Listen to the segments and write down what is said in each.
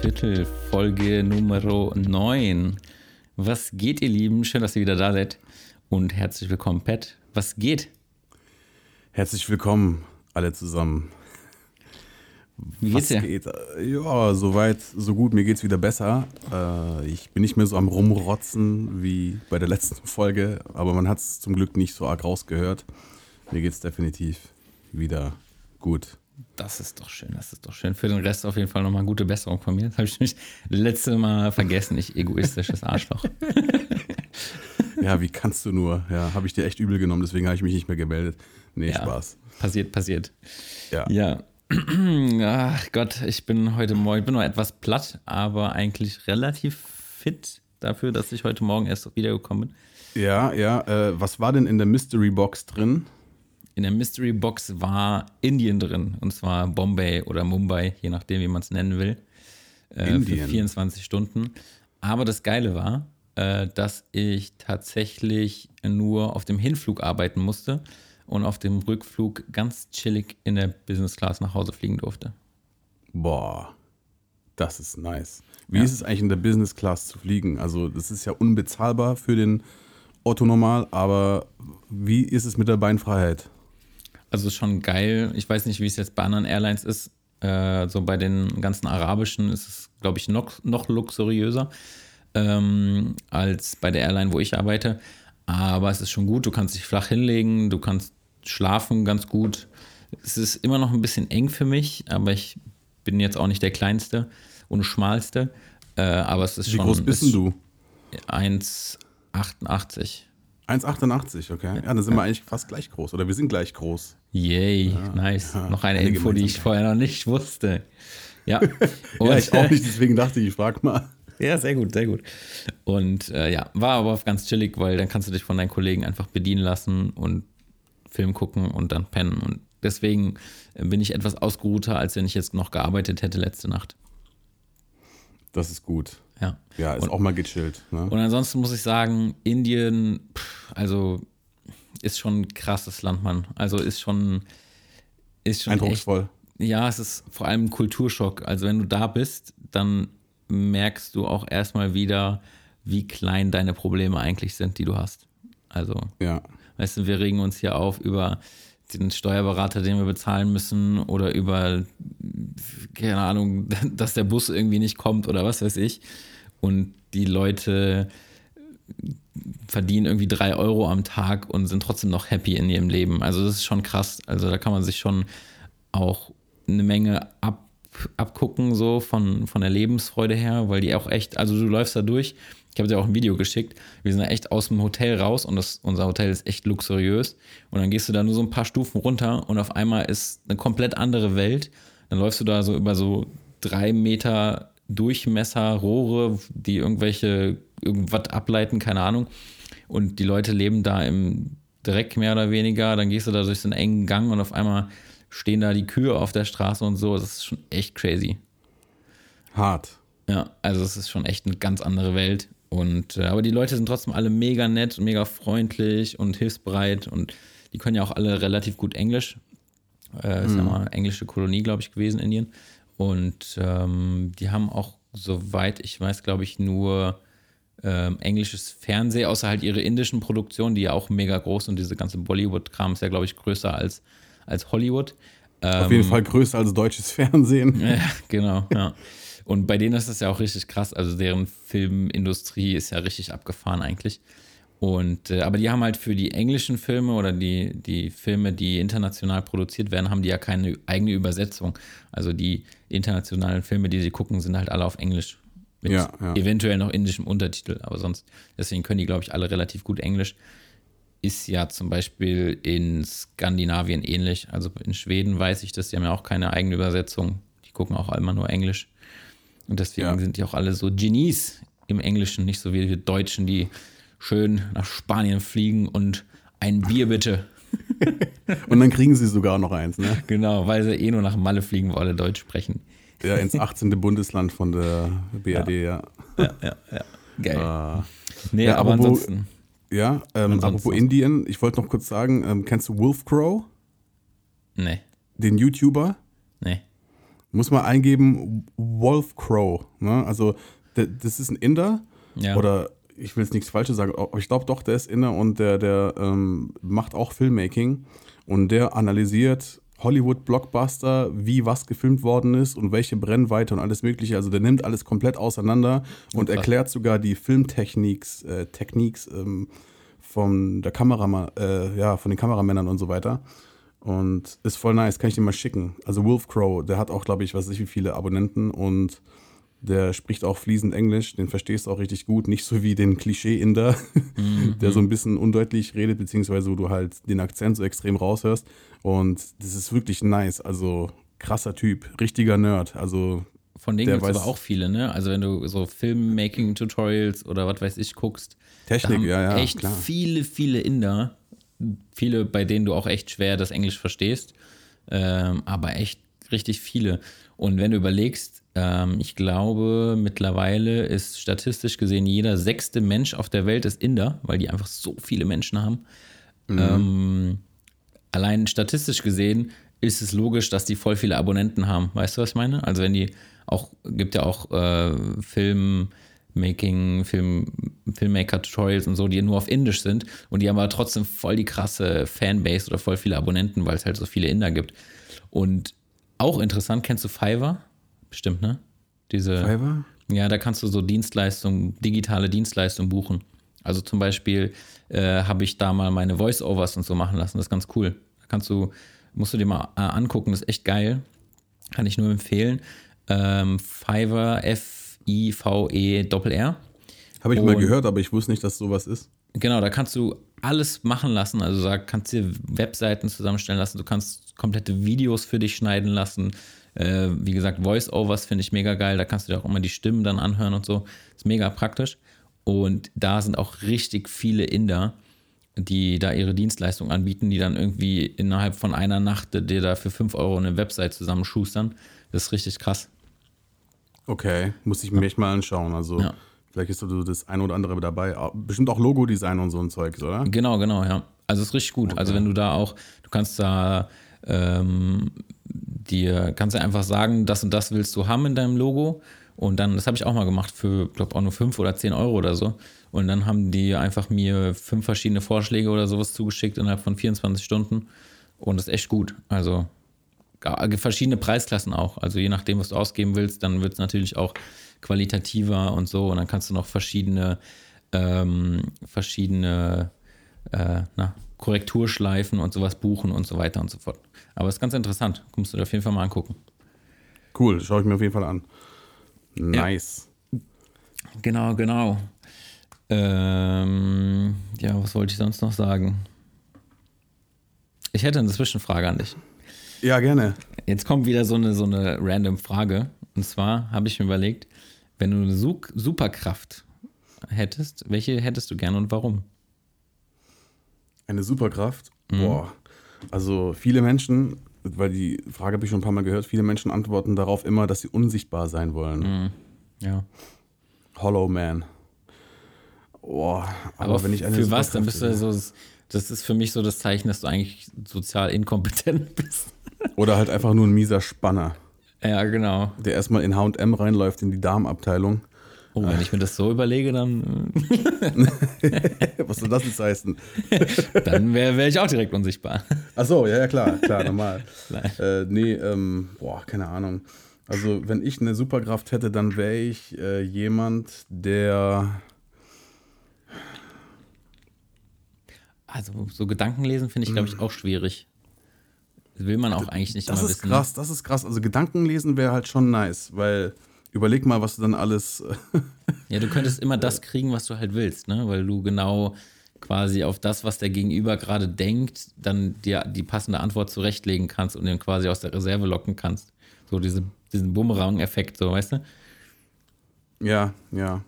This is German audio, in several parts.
Viertel, Folge Nummer 9. Was geht, ihr Lieben? Schön, dass ihr wieder da seid. Und herzlich willkommen, Pat. Was geht? Herzlich willkommen, alle zusammen. Wie geht's dir? Geht? Ja, soweit, so gut. Mir geht's wieder besser. Äh, ich bin nicht mehr so am Rumrotzen wie bei der letzten Folge, aber man hat es zum Glück nicht so arg rausgehört. Mir geht's definitiv wieder gut. Das ist doch schön, das ist doch schön. Für den Rest auf jeden Fall nochmal gute Besserung von mir. Das habe ich mich letzte Mal vergessen, ich egoistisches Arschloch. Ja, wie kannst du nur? Ja, habe ich dir echt übel genommen, deswegen habe ich mich nicht mehr gemeldet. Nee, Ja. Spaß. Passiert, passiert. Ja. Ja. Ach Gott, ich bin heute Morgen, ich bin noch etwas platt, aber eigentlich relativ fit dafür, dass ich heute Morgen erst wiedergekommen bin. Ja, ja. Äh, was war denn in der Mystery Box drin? In der Mystery Box war Indien drin, und zwar Bombay oder Mumbai, je nachdem, wie man es nennen will, äh, für Indien. 24 Stunden. Aber das Geile war, äh, dass ich tatsächlich nur auf dem Hinflug arbeiten musste und auf dem Rückflug ganz chillig in der Business Class nach Hause fliegen durfte. Boah, das ist nice. Wie Ja. ist es eigentlich in der Business Class zu fliegen? Also, das ist ja unbezahlbar für den Otto normal, aber wie ist es mit der Beinfreiheit? Also ist schon geil. Ich weiß nicht, wie es jetzt bei anderen Airlines ist. Äh, so bei den ganzen arabischen ist es, glaube ich, noch, noch luxuriöser ähm, als bei der Airline, wo ich arbeite. Aber es ist schon gut. Du kannst dich flach hinlegen, du kannst schlafen ganz gut. Es ist immer noch ein bisschen eng für mich, aber ich bin jetzt auch nicht der kleinste und schmalste. Äh, aber es ist Wie schon groß bist ist du? 1,88. 1,88, okay. Ja, dann sind wir eigentlich fast gleich groß. Oder wir sind gleich groß. Yay, nice. Noch eine eine Info, die ich vorher noch nicht wusste. Ja. ja, ich auch nicht, deswegen dachte ich, ich frag mal. Ja, sehr gut, sehr gut. Und äh, ja, war aber ganz chillig, weil dann kannst du dich von deinen Kollegen einfach bedienen lassen und Film gucken und dann pennen. Und deswegen äh, bin ich etwas ausgeruhter, als wenn ich jetzt noch gearbeitet hätte letzte Nacht. Das ist gut. Ja. Ja, ist Und- auch mal gechillt. Ne? Und ansonsten muss ich sagen, Indien, pff, also ist schon ein krasses Land, Mann. Also ist schon, ist schon echt Eindrucksvoll. Ja, es ist vor allem ein Kulturschock. Also wenn du da bist, dann merkst du auch erstmal wieder, wie klein deine Probleme eigentlich sind, die du hast. Also, Ja. weißt du, wir regen uns hier auf über den Steuerberater, den wir bezahlen müssen oder über, keine Ahnung, dass der Bus irgendwie nicht kommt oder was weiß ich. Und die Leute verdienen irgendwie drei Euro am Tag und sind trotzdem noch happy in ihrem Leben. Also das ist schon krass. Also da kann man sich schon auch eine Menge ab, abgucken, so von, von der Lebensfreude her, weil die auch echt, also du läufst da durch. Ich habe dir auch ein Video geschickt. Wir sind da echt aus dem Hotel raus und das, unser Hotel ist echt luxuriös. Und dann gehst du da nur so ein paar Stufen runter und auf einmal ist eine komplett andere Welt. Dann läufst du da so über so drei Meter Durchmesser, Rohre, die irgendwelche, irgendwas ableiten, keine Ahnung. Und die Leute leben da im Dreck mehr oder weniger. Dann gehst du da durch so einen engen Gang und auf einmal stehen da die Kühe auf der Straße und so. Das ist schon echt crazy. Hart. Ja, also es ist schon echt eine ganz andere Welt. Und äh, aber die Leute sind trotzdem alle mega nett und mega freundlich und hilfsbereit und die können ja auch alle relativ gut Englisch. Äh, ist ja mal eine englische Kolonie, glaube ich, gewesen, Indien. Und ähm, die haben auch, soweit ich weiß, glaube ich, nur ähm, englisches Fernsehen, außer halt ihre indischen Produktionen, die ja auch mega groß und diese ganze Bollywood-Kram ist ja, glaube ich, größer als, als Hollywood. Auf jeden Fall größer als deutsches Fernsehen. Ja, genau, ja. Und bei denen ist das ja auch richtig krass. Also deren Filmindustrie ist ja richtig abgefahren eigentlich. Und äh, aber die haben halt für die englischen Filme oder die, die Filme, die international produziert werden, haben die ja keine eigene Übersetzung. Also die internationalen Filme, die sie gucken, sind halt alle auf Englisch. Mit Ja, ja. eventuell noch indischem Untertitel, aber sonst, deswegen können die, glaube ich, alle relativ gut Englisch. Ist ja zum Beispiel in Skandinavien ähnlich. Also in Schweden weiß ich das, die haben ja auch keine eigene Übersetzung. Die gucken auch immer nur Englisch. Und deswegen Ja. sind die auch alle so Genies im Englischen, nicht so wie wir Deutschen, die schön nach Spanien fliegen und ein Bier bitte. Und dann kriegen sie sogar noch eins, ne? Genau, weil sie eh nur nach Malle fliegen, wo alle Deutsch sprechen. Ja, ins 18. Bundesland von der BRD, ja. Ja, ja, ja. Geil. Ja, nee, ja, aber apropos- ansonsten. ja ähm, Ansonsten apropos Indien, ich wollte noch kurz sagen, ähm, kennst du Wolf Crow, Nee, den YouTuber? nee. Muss man eingeben, Wolf Crow. Ne? Also, das ist ein Inder. Ja. Oder ich will jetzt nichts Falsches sagen, aber ich glaube doch, der ist Inder und der, der ähm, macht auch Filmmaking. Und der analysiert Hollywood-Blockbuster, wie was gefilmt worden ist und welche Brennweite und alles Mögliche. Also der nimmt alles komplett auseinander und krass. erklärt sogar die Filmtechniks, äh, Techniks ähm, von der Kamera, äh, ja, von den Kameramännern und so weiter. Und ist voll nice, kann ich dir mal schicken. Also Wolf Crow, der hat auch, glaube ich, was weiß ich, wie viele Abonnenten und der spricht auch fließend Englisch, den verstehst du auch richtig gut, nicht so wie den Klischee-Inder, der so ein bisschen undeutlich redet, beziehungsweise wo du halt den Akzent so extrem raushörst. Und das ist wirklich nice, also krasser Typ, richtiger Nerd. Also Von denen gibt es aber auch viele, ne? Also wenn du so Filmmaking-Tutorials oder was weiß ich guckst, da Technik, haben ja, ja, echt klar. viele, viele Inder, viele, bei denen du auch echt schwer das Englisch verstehst, ähm, aber echt richtig viele. Und wenn du überlegst, ähm, ich glaube, mittlerweile ist statistisch gesehen jeder sechste Mensch auf der Welt ist Inder, weil die einfach so viele Menschen haben. Ähm, allein statistisch gesehen ist es logisch, dass die voll viele Abonnenten haben. Weißt du, was ich meine? Also wenn die auch, gibt ja auch äh, Filmmaking, Film, Filmmaker-Tutorials und so, die nur auf Indisch sind und die haben aber trotzdem voll die krasse Fanbase oder voll viele Abonnenten, weil es halt so viele Inder gibt. Und auch interessant, kennst du Fiverr? Bestimmt, ne? Diese, Fiverr? ja, da kannst du so Dienstleistungen, digitale Dienstleistungen buchen. Also zum Beispiel äh, habe ich da mal meine Voice-Overs und so machen lassen. Das ist ganz cool. Da kannst du, musst du dir mal äh, angucken, das ist echt geil. Kann ich nur empfehlen. Ähm, Fiverr, F-I-V-E-R-R. Habe ich mal Und- gehört, aber ich wusste nicht, dass sowas ist. Genau, da kannst du alles machen lassen. Also da kannst du dir Webseiten zusammenstellen lassen, du kannst komplette Videos für dich schneiden lassen. Äh, wie gesagt, Voice-Overs finde ich mega geil. Da kannst du dir auch immer die Stimmen dann anhören und so. Ist mega praktisch. Und da sind auch richtig viele Inder, die da ihre Dienstleistung anbieten, die dann irgendwie innerhalb von einer Nacht dir da für 5 Euro eine Website zusammenschustern. Das ist richtig krass. Okay, muss ich mir echt mal anschauen. Also Ja. vielleicht ist so das ein oder andere dabei. Bestimmt auch Logo-Design und so ein Zeug, oder? Genau, genau, ja. Also ist richtig gut. Also wenn du da auch, du kannst da ähm, dir, kannst du einfach sagen, das und das willst du haben in deinem Logo. Und dann, das habe ich auch mal gemacht für, glaube auch nur 5 oder 10 Euro oder so. Und dann haben die einfach mir fünf verschiedene Vorschläge oder sowas zugeschickt innerhalb von 24 Stunden. Und das ist echt gut. Also verschiedene Preisklassen auch. Also je nachdem, was du ausgeben willst, dann wird es natürlich auch qualitativer und so. Und dann kannst du noch verschiedene, ähm, verschiedene äh, na, Korrekturschleifen und sowas buchen und so weiter und so fort. Aber es ist ganz interessant. Kommst du dir auf jeden Fall mal angucken. Cool, schaue ich mir auf jeden Fall an. Nice. Genau, genau. Ähm, ja, was wollte ich sonst noch sagen? Ich hätte eine Zwischenfrage an dich. Ja, gerne. Jetzt kommt wieder so eine, so eine random Frage. Und zwar habe ich mir überlegt, wenn du eine Su Superkraft hättest, welche hättest du gerne und warum? Eine Superkraft. Mhm. Boah. Also viele Menschen, weil die Frage habe ich schon ein paar Mal gehört, viele Menschen antworten darauf immer, dass sie unsichtbar sein wollen. Mhm. Ja. Hollow Man. Boah, aber, Aber wenn ich eine für was? Dann bist du so, das ist für mich so das Zeichen, dass du eigentlich sozial inkompetent bist. Oder halt einfach nur ein mieser Spanner, Ja, genau. der erstmal in H&M reinläuft in die Darmabteilung. Oh, wenn ich mir das so überlege, dann, Was soll das jetzt heißen? äh, dann wäre wär ich auch direkt unsichtbar. Ach so, ja, ja, klar, klar, normal. Äh, nee, ähm, boah, keine Ahnung. Also, wenn ich eine Superkraft hätte, dann wäre ich äh, jemand, der. Also, so Gedanken lesen finde ich, glaube ich, auch schwierig. Das will man auch eigentlich nicht Das ist wissen. krass, das ist krass. Also, Gedankenlesen wäre halt schon nice, weil überleg mal, was du dann alles. Ja, du könntest immer das kriegen, was du halt willst, ne? Weil du genau quasi auf das, was der Gegenüber gerade denkt, dann dir die passende Antwort zurechtlegen kannst und ihn quasi aus der Reserve locken kannst. So diese, diesen Bumerang-Effekt, so, weißt du? Ja, ja.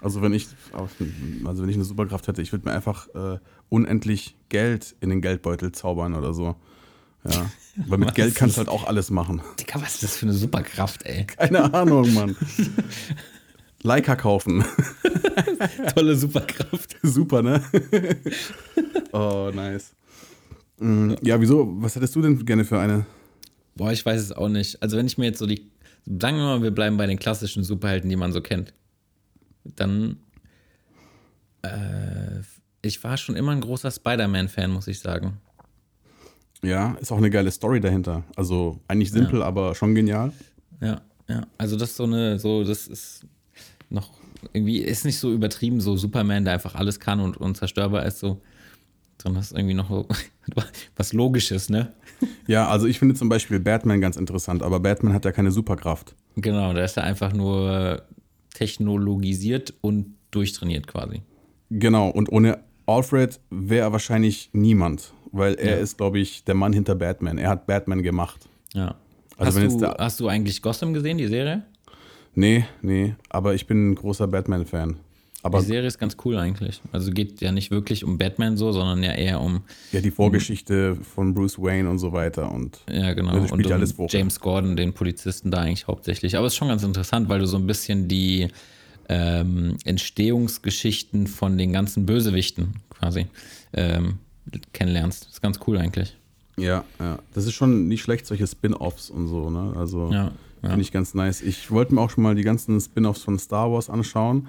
Also wenn ich, also wenn ich eine Superkraft hätte, ich würde mir einfach äh, unendlich Geld in den Geldbeutel zaubern oder so. Ja. Weil mit Was Geld kannst du halt auch alles machen. Digga, was ist das für eine Superkraft, ey? Keine Ahnung, Mann. Leica kaufen. Tolle Superkraft. Super, ne? oh, nice. Mm, Ja, wieso? Was hättest du denn gerne für eine? Boah, ich weiß es auch nicht. Also wenn ich mir jetzt so die, sagen wir mal, wir bleiben bei den klassischen Superhelden, die man so kennt, dann, äh, ich war schon immer ein großer Spider-Man-Fan, muss ich sagen. Ja, ist auch eine geile Story dahinter. Also eigentlich simpel, aber schon genial. Ja, ja. Also das ist so eine, so, das ist noch irgendwie, ist nicht so übertrieben, so Superman, der einfach alles kann und unzerstörbar ist, so. Sondern das ist irgendwie noch so was Logisches, ne? Ja, also ich finde zum Beispiel Batman ganz interessant, aber Batman hat ja keine Superkraft. Genau, der ist ja einfach nur technologisiert und durchtrainiert quasi. Genau, und ohne Alfred wäre er wahrscheinlich niemand, weil er Ja. ist, glaube ich, der Mann hinter Batman. Er hat Batman gemacht. Ja. Also hast, du, hast du eigentlich Gotham gesehen, die Serie? Nee, nee, aber ich bin ein großer Batman-Fan. Aber die Serie ist ganz cool eigentlich. Also geht ja nicht wirklich um Batman so, sondern ja eher um, ja, die Vorgeschichte von Bruce Wayne und so weiter und ja genau, das spielt und ja um alles vor. James Gordon, den Polizisten da eigentlich hauptsächlich. Aber es ist schon ganz interessant, weil du so ein bisschen die ähm, Entstehungsgeschichten von den ganzen Bösewichten quasi ähm, kennenlernst. Das ist ganz cool eigentlich. ja, ja, das ist schon nicht schlecht, solche Spin-offs und so, ne? Also Ja, ja. finde ich ganz nice. Ich wollte mir auch schon mal die ganzen Spin-offs von Star Wars anschauen,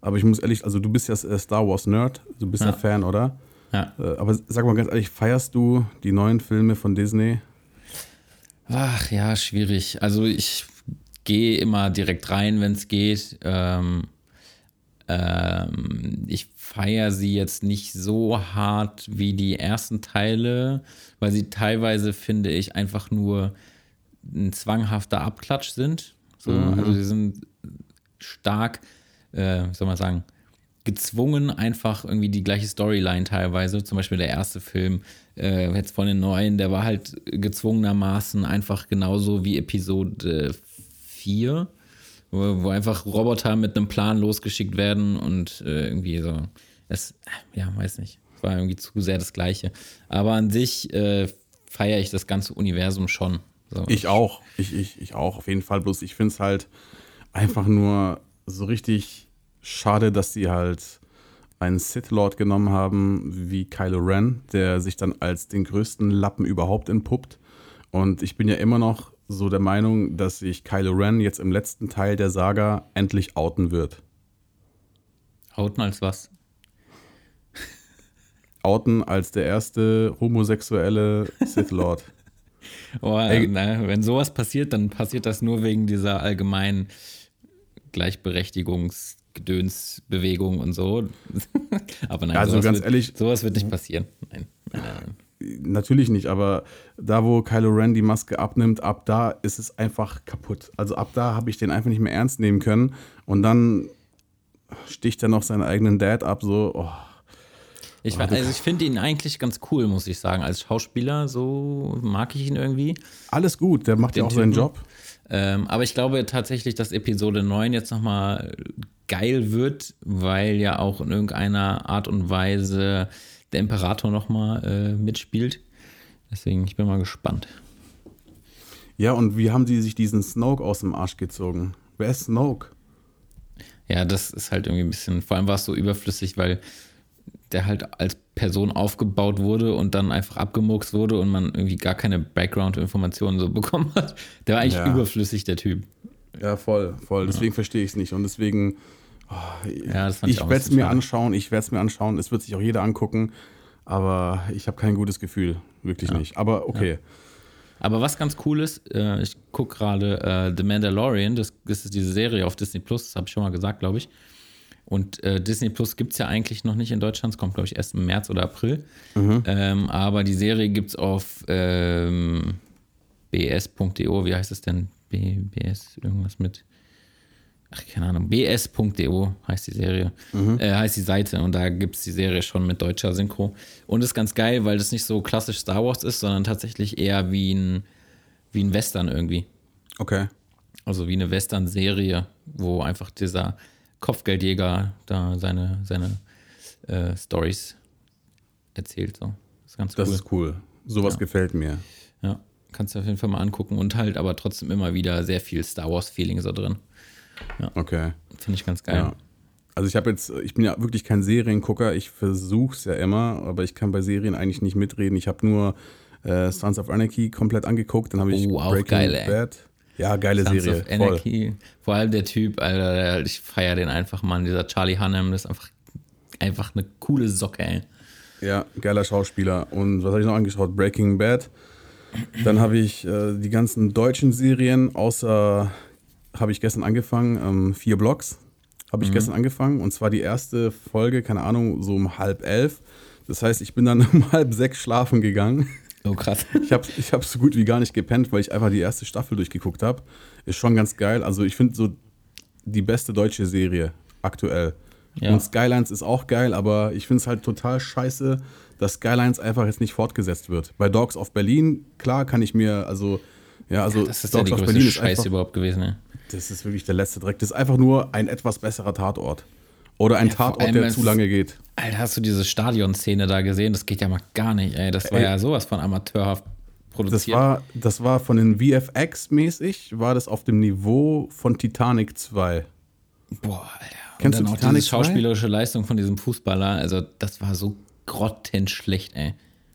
aber ich muss ehrlich, also du bist ja äh, Star Wars Nerd, du bist ja, Ja. Fan, oder? Ja. Äh, Aber sag mal ganz ehrlich, feierst du die neuen Filme von Disney? Ach ja, schwierig. Also ich gehe immer direkt rein, wenn es geht. Ähm, ähm, ich feiere sie jetzt nicht so hart wie die ersten Teile, weil sie teilweise, finde ich, einfach nur ein zwanghafter Abklatsch sind. So, Also sie sind stark, äh, wie soll man sagen, gezwungen, einfach irgendwie die gleiche Storyline teilweise. Zum Beispiel der erste Film, äh, jetzt von den neuen, der war halt gezwungenermaßen einfach genauso wie Episode 4, wo, einfach Roboter mit einem Plan losgeschickt werden und äh, irgendwie so, es, ja, weiß nicht, war irgendwie zu sehr das Gleiche. Aber an sich äh, feiere ich das ganze Universum schon. So. Ich auch. Ich, ich, ich auch, auf jeden Fall. Bloß ich finde es halt einfach nur so richtig schade, dass sie halt einen Sith Lord genommen haben wie Kylo Ren, der sich dann als den größten Lappen überhaupt entpuppt. Und ich bin ja immer noch so der Meinung, dass sich Kylo Ren jetzt im letzten Teil der Saga endlich outen wird. Hauten als was? Outen als der erste homosexuelle Sith Lord. Oh, Ey. na, wenn sowas passiert, dann passiert das nur wegen dieser allgemeinen Gleichberechtigungsgedönsbewegung und so. Aber nein, Also sowas, ganz wird, ehrlich- sowas wird nicht passieren. Nein, nein, nein, nein. Natürlich nicht, aber da, wo Kylo Ren die Maske abnimmt, ab da ist es einfach kaputt. Also ab da habe ich den einfach nicht mehr ernst nehmen können. Und dann sticht er noch seinen eigenen Dad ab, so. Oh. Ich, also ich finde ihn eigentlich ganz cool, muss ich sagen. Als Schauspieler, so mag ich ihn irgendwie. Alles gut, der macht ja Den auch seinen. Job. Ähm, aber ich glaube tatsächlich, dass Episode 9 jetzt nochmal geil wird, weil ja auch in irgendeiner Art und Weise der Imperator nochmal äh, mitspielt. Deswegen, ich bin mal gespannt. Ja, und wie haben die sich diesen Snoke aus dem Arsch gezogen? Wer ist Snoke? Ja, das ist halt irgendwie ein bisschen, vor allem war es so überflüssig, weil der halt als Person aufgebaut wurde und dann einfach abgemurkst wurde und man irgendwie gar keine Background-Informationen so bekommen hat. Der war eigentlich Ja. überflüssig, der Typ. Ja, voll, voll. Deswegen verstehe ich es nicht. Und deswegen, Ja, das fand ich ich werde es mir anschauen, ich werde es mir anschauen. Es wird sich auch jeder angucken. Aber ich habe kein gutes Gefühl. Wirklich nicht. Aber okay. Aber was ganz cool ist, äh, ich gucke gerade äh, The Mandalorian, das, das ist diese Serie auf Disney Plus, das habe ich schon mal gesagt, glaube ich. Und äh, Disney Plus gibt es ja eigentlich noch nicht in Deutschland, es kommt, glaube ich, erst im März oder April. Ähm, aber die Serie gibt es auf ähm, bs.de, wie heißt es denn? B, BS, irgendwas mit. Ach, keine Ahnung, bs.de heißt die Serie, äh, heißt die Seite und da gibt es die Serie schon mit deutscher Synchro. Und ist ganz geil, weil das nicht so klassisch Star Wars ist, sondern tatsächlich eher wie ein, wie ein Western irgendwie. Okay. Also wie eine Western-Serie, wo einfach dieser Kopfgeldjäger da seine, seine äh, Stories erzählt. So. Das ist ganz Das cool. ist cool. Sowas Ja. gefällt mir. Ja, kannst du auf jeden Fall mal angucken und halt aber trotzdem immer wieder sehr viel Star Wars-Feeling so drin. Okay. Finde ich ganz geil. Ja. Also ich habe jetzt, ich bin ja wirklich kein Seriengucker, ich versuche es ja immer, aber ich kann bei Serien eigentlich nicht mitreden. Ich habe nur äh, Sons of Anarchy komplett angeguckt, dann habe ich Oh, auch Breaking geil, ey. Bad. Ja, geile Sons Serie. of Anarchy. Vor allem der Typ, Alter, der, ich feiere den einfach, Mann. Dieser Charlie Hunnam, das ist einfach, einfach eine coole Socke, ey. Voll. Ja, geiler Schauspieler. Und was habe ich noch angeschaut? Breaking Bad. Dann habe ich äh, die ganzen deutschen Serien, außer habe ich gestern angefangen, ähm, vier Blocks habe ich Mhm. gestern angefangen. Und zwar die erste Folge, keine Ahnung, so um halb elf. Das heißt, ich bin dann um halb sechs schlafen gegangen. Oh, krass. Ich habe ich hab so gut wie gar nicht gepennt, weil ich einfach die erste Staffel durchgeguckt habe. Ist schon ganz geil. Also ich finde so die beste deutsche Serie aktuell. Ja. Und Skylines ist auch geil, aber ich finde es halt total scheiße, dass Skylines einfach jetzt nicht fortgesetzt wird. Bei Dogs of Berlin, klar, kann ich mir, also, ja, also Das ist ja Dogs die of größte Scheiße überhaupt gewesen, ne? Das ist wirklich der letzte Dreck. Das ist einfach nur ein etwas besserer Tatort. Oder ein Ja, Tatort, der zu lange geht. Alter, hast du diese Stadionszene da gesehen? Das geht ja mal gar nicht, ey. Das war Ey. ja sowas von amateurhaft Das produziert. war, das war von den VFX-mäßig, war das auf dem Niveau von Titanic 2. Boah, Alter. Kennst und du dann auch Titanic diese schauspielerische Leistung von diesem Fußballer. Also, das war so grottenschlecht, ey.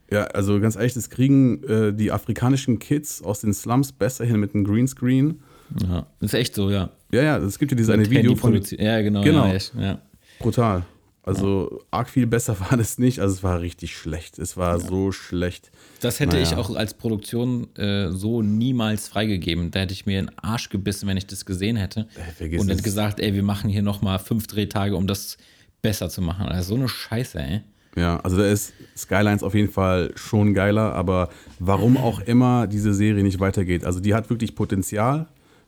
Ja, also ganz ehrlich, das kriegen äh, die afrikanischen Kids aus den Slums besser hin mit einem Greenscreen. Ja, ist echt so, ja. Ja, ja, es gibt ja dieses eine Video von. Ja, genau. Genau. Ja, echt, ja. brutal. Also arg viel besser war das nicht. Also es war richtig schlecht. Es war so schlecht. Das hätte ich Naja. auch als Produktion äh, so niemals freigegeben. Da hätte ich mir den Arsch gebissen, wenn ich das gesehen hätte. vergiss und hätte es. gesagt, ey, wir machen hier nochmal fünf Drehtage, um das besser zu machen. Also so eine Scheiße, ey. Ja, also da ist Skylines auf jeden Fall schon geiler, aber warum auch immer diese Serie nicht weitergeht. Also die hat wirklich Potenzial.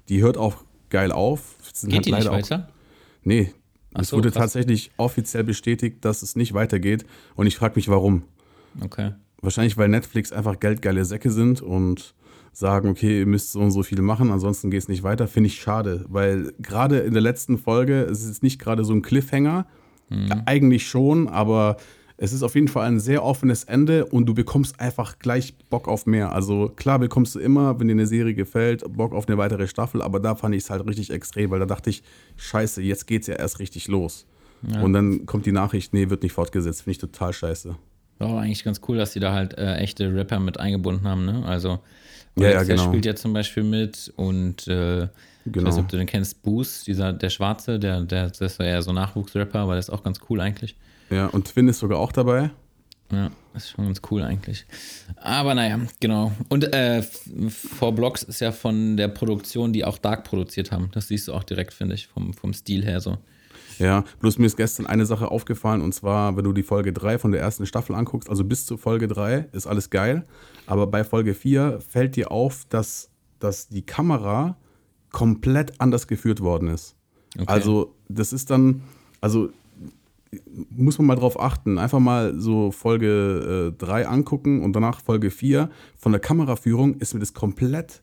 Die hört auch geil auf. Sind Geht halt die nicht leider auch- weiter? Nee. Ach es so, wurde krass. tatsächlich offiziell bestätigt, dass es nicht weitergeht. Und ich frage mich, warum. Okay. Wahrscheinlich, weil Netflix einfach geldgeile Säcke sind und sagen, okay, ihr müsst so und so viel machen, ansonsten geht es nicht weiter. Finde ich schade, weil gerade in der letzten Folge, es ist nicht gerade so ein Cliffhanger, Ja, eigentlich schon, aber es ist auf jeden Fall ein sehr offenes Ende und du bekommst einfach gleich Bock auf mehr. Also klar bekommst du immer, wenn dir eine Serie gefällt, Bock auf eine weitere Staffel, aber da fand ich es halt richtig extrem, weil da dachte ich, scheiße, jetzt geht's ja erst richtig los. Und dann kommt die Nachricht, nee, wird nicht fortgesetzt. Finde ich total scheiße. War aber eigentlich ganz cool, dass die da halt äh, echte Rapper mit eingebunden haben, ne? Also, Ja, ja, der genau. spielt ja zum Beispiel mit und äh, ich Genau. weiß nicht, ob du den kennst, Boos, dieser, der Schwarze, der, der, das ist ja eher so Nachwuchsrapper, aber der ist auch ganz cool eigentlich. Ja, und Twin ist sogar auch dabei. Ja, das ist schon ganz cool eigentlich. Aber naja, genau. Und äh, Four Blocks ist ja von der Produktion, die auch Dark produziert haben. Das siehst du auch direkt, finde ich, vom, vom Stil her so. Ja, bloß mir ist gestern eine Sache aufgefallen und zwar, wenn du die Folge 3 von der ersten Staffel anguckst, also bis zur Folge 3 ist alles geil, aber bei Folge 4 fällt dir auf, dass, dass die Kamera komplett anders geführt worden ist. Okay. Also, das ist dann, also muss man mal drauf achten. Einfach mal so Folge 3 angucken und danach Folge 4. Von der Kameraführung ist mir das komplett,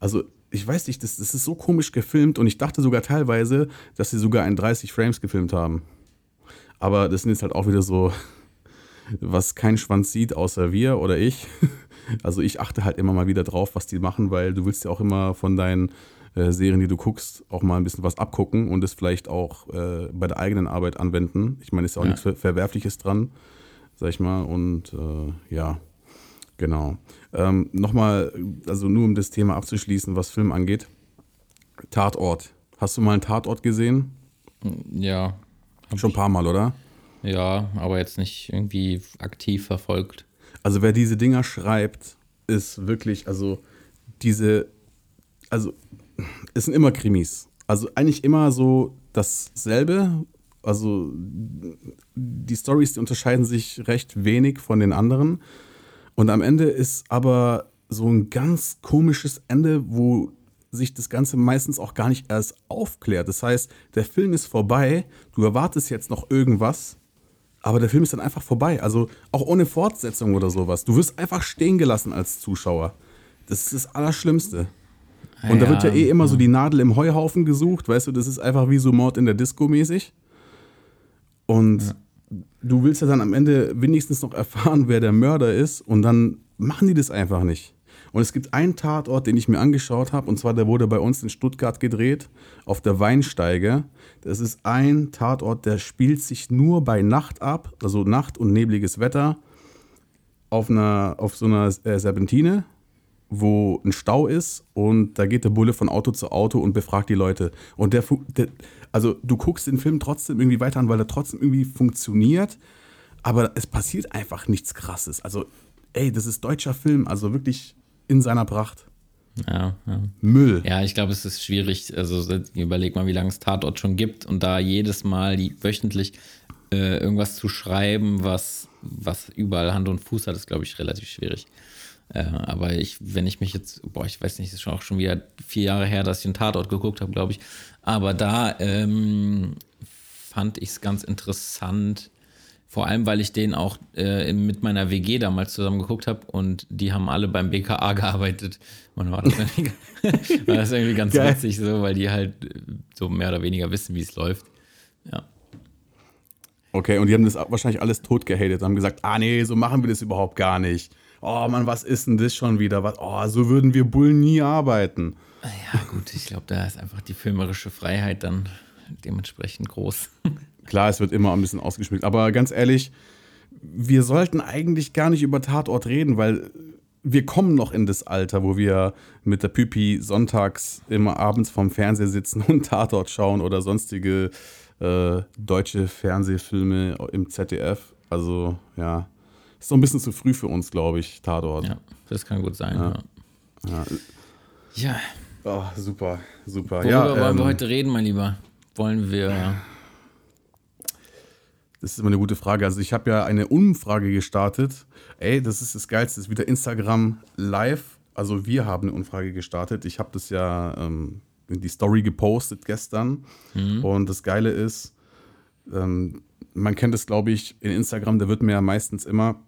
also ich weiß nicht, das, das ist so komisch gefilmt und ich dachte sogar teilweise, dass sie sogar in 30 Frames gefilmt haben. Aber das sind jetzt halt auch wieder so, was kein Schwanz sieht, außer wir oder ich. Also ich achte halt immer mal wieder drauf, was die machen, weil du willst ja auch immer von deinen äh, Serien, die du guckst, auch mal ein bisschen was abgucken und es vielleicht auch äh, bei der eigenen Arbeit anwenden. Ich meine, ist ja auch Ja. nichts Ver Verwerfliches dran, sag ich mal. Und äh, ja, genau. Ähm, Nochmal, also nur um das Thema abzuschließen, was Film angeht. Tatort. Hast du mal einen Tatort gesehen? Ja, Schon ein paar Mal, oder? ja, aber jetzt nicht irgendwie aktiv verfolgt. Also wer diese Dinger schreibt, ist wirklich, also diese, also es sind immer Krimis. Also eigentlich immer so dasselbe. Also die Stories, die unterscheiden sich recht wenig von den anderen. Und am Ende ist aber so ein ganz komisches Ende, wo sich das Ganze meistens auch gar nicht erst aufklärt. Das heißt, der Film ist vorbei, du erwartest jetzt noch irgendwas, aber der Film ist dann einfach vorbei. Also auch ohne Fortsetzung oder sowas. Du wirst einfach stehen gelassen als Zuschauer. Das ist das Allerschlimmste. Und da Ja, wird ja eh immer so ja. die Nadel im Heuhaufen gesucht, weißt du, das ist einfach wie so Mord in der Disco mäßig. Und du willst ja dann am Ende wenigstens noch erfahren, wer der Mörder ist und dann machen die das einfach nicht. Und es gibt einen Tatort, den ich mir angeschaut habe, und zwar der wurde bei uns in Stuttgart gedreht, auf der Weinsteige. Das ist ein Tatort, der spielt sich nur bei Nacht ab, also Nacht und nebliges Wetter, auf, einer, auf so einer äh, Serpentine, wo ein Stau ist und da geht der Bulle von Auto zu Auto und befragt die Leute. Und der, der also du guckst den Film trotzdem irgendwie weiter an, weil er trotzdem irgendwie funktioniert, aber es passiert einfach nichts Krasses. Also, ey, das ist deutscher Film, also wirklich in seiner Pracht. Ja, ja. Müll. Ja, ich glaube, es ist schwierig. Also überleg mal, wie lange es Tatort schon gibt und da jedes Mal die, wöchentlich äh, irgendwas zu schreiben, was, was überall Hand und Fuß hat, ist, glaube ich, relativ schwierig. Äh, aber ich, wenn ich mich jetzt, boah, ich weiß nicht, es ist schon auch schon wieder vier Jahre her, dass ich einen Tatort geguckt habe, glaube ich. Aber da ähm, fand ich es ganz interessant, vor allem, weil ich den auch äh, mit meiner WG damals zusammen geguckt habe und die haben alle beim BKA gearbeitet. Und war das irgendwie, war das irgendwie ganz Geil. witzig so, weil die halt äh, so mehr oder weniger wissen, wie es läuft. Ja. Okay, und die haben das wahrscheinlich alles tot gehatet, haben gesagt, ah nee, so machen wir das überhaupt gar nicht. Oh Mann, was ist denn das schon wieder? Was, oh, so würden wir Bullen nie arbeiten. Ja, gut, ich glaube, da ist einfach die filmerische Freiheit dann dementsprechend groß. Klar, es wird immer ein bisschen ausgeschmückt, aber ganz ehrlich, wir sollten eigentlich gar nicht über Tatort reden, weil wir kommen noch in das Alter, wo wir mit der Pipi sonntags immer abends vorm Fernseher sitzen und Tatort schauen oder sonstige äh, deutsche Fernsehfilme im ZDF. Also ja, ist so ein bisschen zu früh für uns, glaube ich, Tatort. Ja, das kann gut sein. Ja. Ja. ja. Oh, super, super. Worüber ja, wollen wir ähm, heute reden, mein Lieber? Wollen wir. Das ist immer eine gute Frage. Also ich habe ja eine Umfrage gestartet. Ey, das ist das Geilste. Das ist wieder Instagram live. Also wir haben eine Umfrage gestartet. Ich habe das ja ähm, in die Story gepostet gestern. Und das Geile ist, ähm, man kennt es, glaube ich, in Instagram, da wird mir ja meistens immer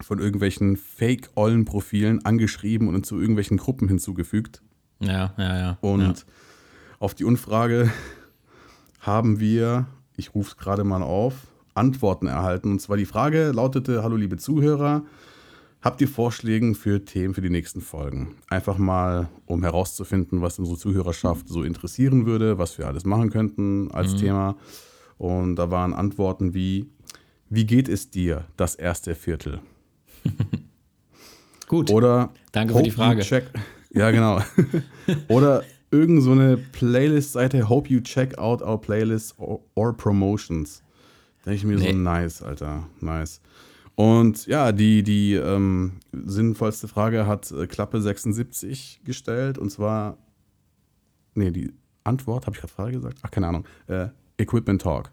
von irgendwelchen Fake-Ollen-Profilen angeschrieben und zu irgendwelchen Gruppen hinzugefügt. Ja, ja, ja. Und ja. auf die Umfrage haben wir, ich rufe es gerade mal auf, Antworten erhalten. Und zwar die Frage lautete, hallo liebe Zuhörer, habt ihr Vorschläge für Themen für die nächsten Folgen? Einfach mal, um herauszufinden, was unsere Zuhörerschaft so interessieren würde, was wir alles machen könnten als Thema. Und da waren Antworten wie, wie geht es dir das erste Viertel? Gut. Oder Danke für die Hope you Frage. Check, ja, genau. Oder irgend so eine Playlist-Seite, Hope you check out our playlist or, or promotions. Denke ich mir Nee. so, nice, Alter, nice. Und ja, die, die ähm, sinnvollste Frage hat äh, Klappe 76 gestellt und zwar, nee, die Antwort, habe ich gerade Frage gesagt? Ach, keine Ahnung. Äh, Equipment Talk.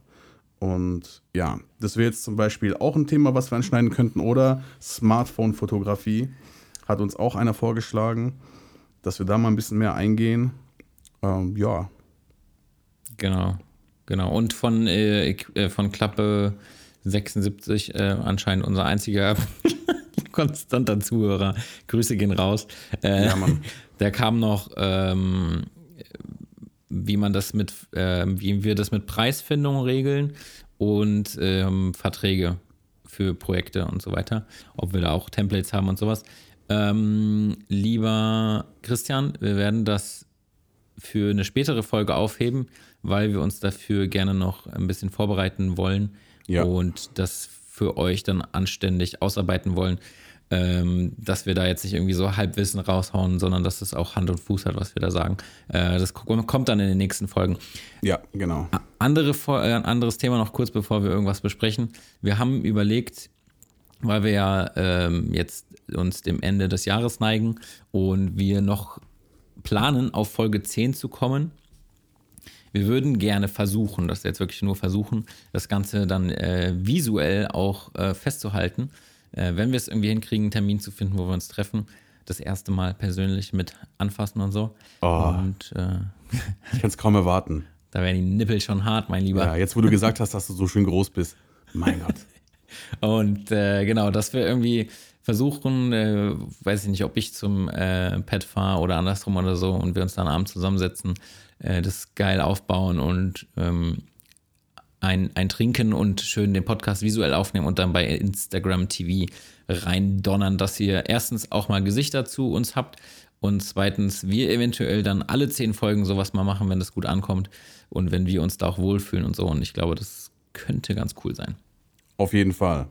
Und ja, das wäre jetzt zum Beispiel auch ein Thema, was wir anschneiden könnten. Oder Smartphone-Fotografie hat uns auch einer vorgeschlagen, dass wir da mal ein bisschen mehr eingehen. Ähm, ja, Genau, genau. Und von, äh, äh, von Klappe 76 äh, anscheinend unser einziger konstanter Zuhörer. Grüße gehen raus. Äh, Ja, Mann. Der kam noch, ähm, wie man das mit, ähm, wie wir das mit Preisfindung regeln und ähm, Verträge für Projekte und so weiter. Ob wir da auch Templates haben und sowas. Ähm, lieber Christian, wir werden das für eine spätere Folge aufheben, weil wir uns dafür gerne noch ein bisschen vorbereiten wollen Ja. und das für euch dann anständig ausarbeiten wollen, ähm, dass wir da jetzt nicht irgendwie so Halbwissen raushauen, sondern dass es auch Hand und Fuß hat, was wir da sagen. Äh, das kommt dann in den nächsten Folgen. ja, genau. Andere, äh, ein anderes Thema noch kurz, bevor wir irgendwas besprechen. Wir haben überlegt, weil wir ja ähm, jetzt uns dem Ende des Jahres neigen und wir noch planen, auf Folge 10 zu kommen. Wir würden gerne versuchen, das jetzt wirklich nur versuchen, das Ganze dann äh, visuell auch äh, festzuhalten. Äh, wenn wir es irgendwie hinkriegen, einen Termin zu finden, wo wir uns treffen, das erste Mal persönlich mit anfassen und so. Oh. Und äh, Ich kann es kaum erwarten. da werden die Nippel schon hart, mein Lieber. Ja, jetzt, wo du gesagt hast, dass du so schön groß bist. Mein Gott. Und äh, genau, dass wir irgendwie versuchen, äh, weiß ich nicht, ob ich zum äh, Pet fahre oder andersrum oder so und wir uns dann abends zusammensetzen, äh, das geil aufbauen und ähm, ein, ein Trinken und schön den Podcast visuell aufnehmen und dann bei Instagram TV reindonnern, dass ihr erstens auch mal Gesichter zu uns habt und zweitens wir eventuell dann alle zehn Folgen sowas mal machen, wenn das gut ankommt und wenn wir uns da auch wohlfühlen und so. Und ich glaube, das könnte ganz cool sein. Auf jeden Fall.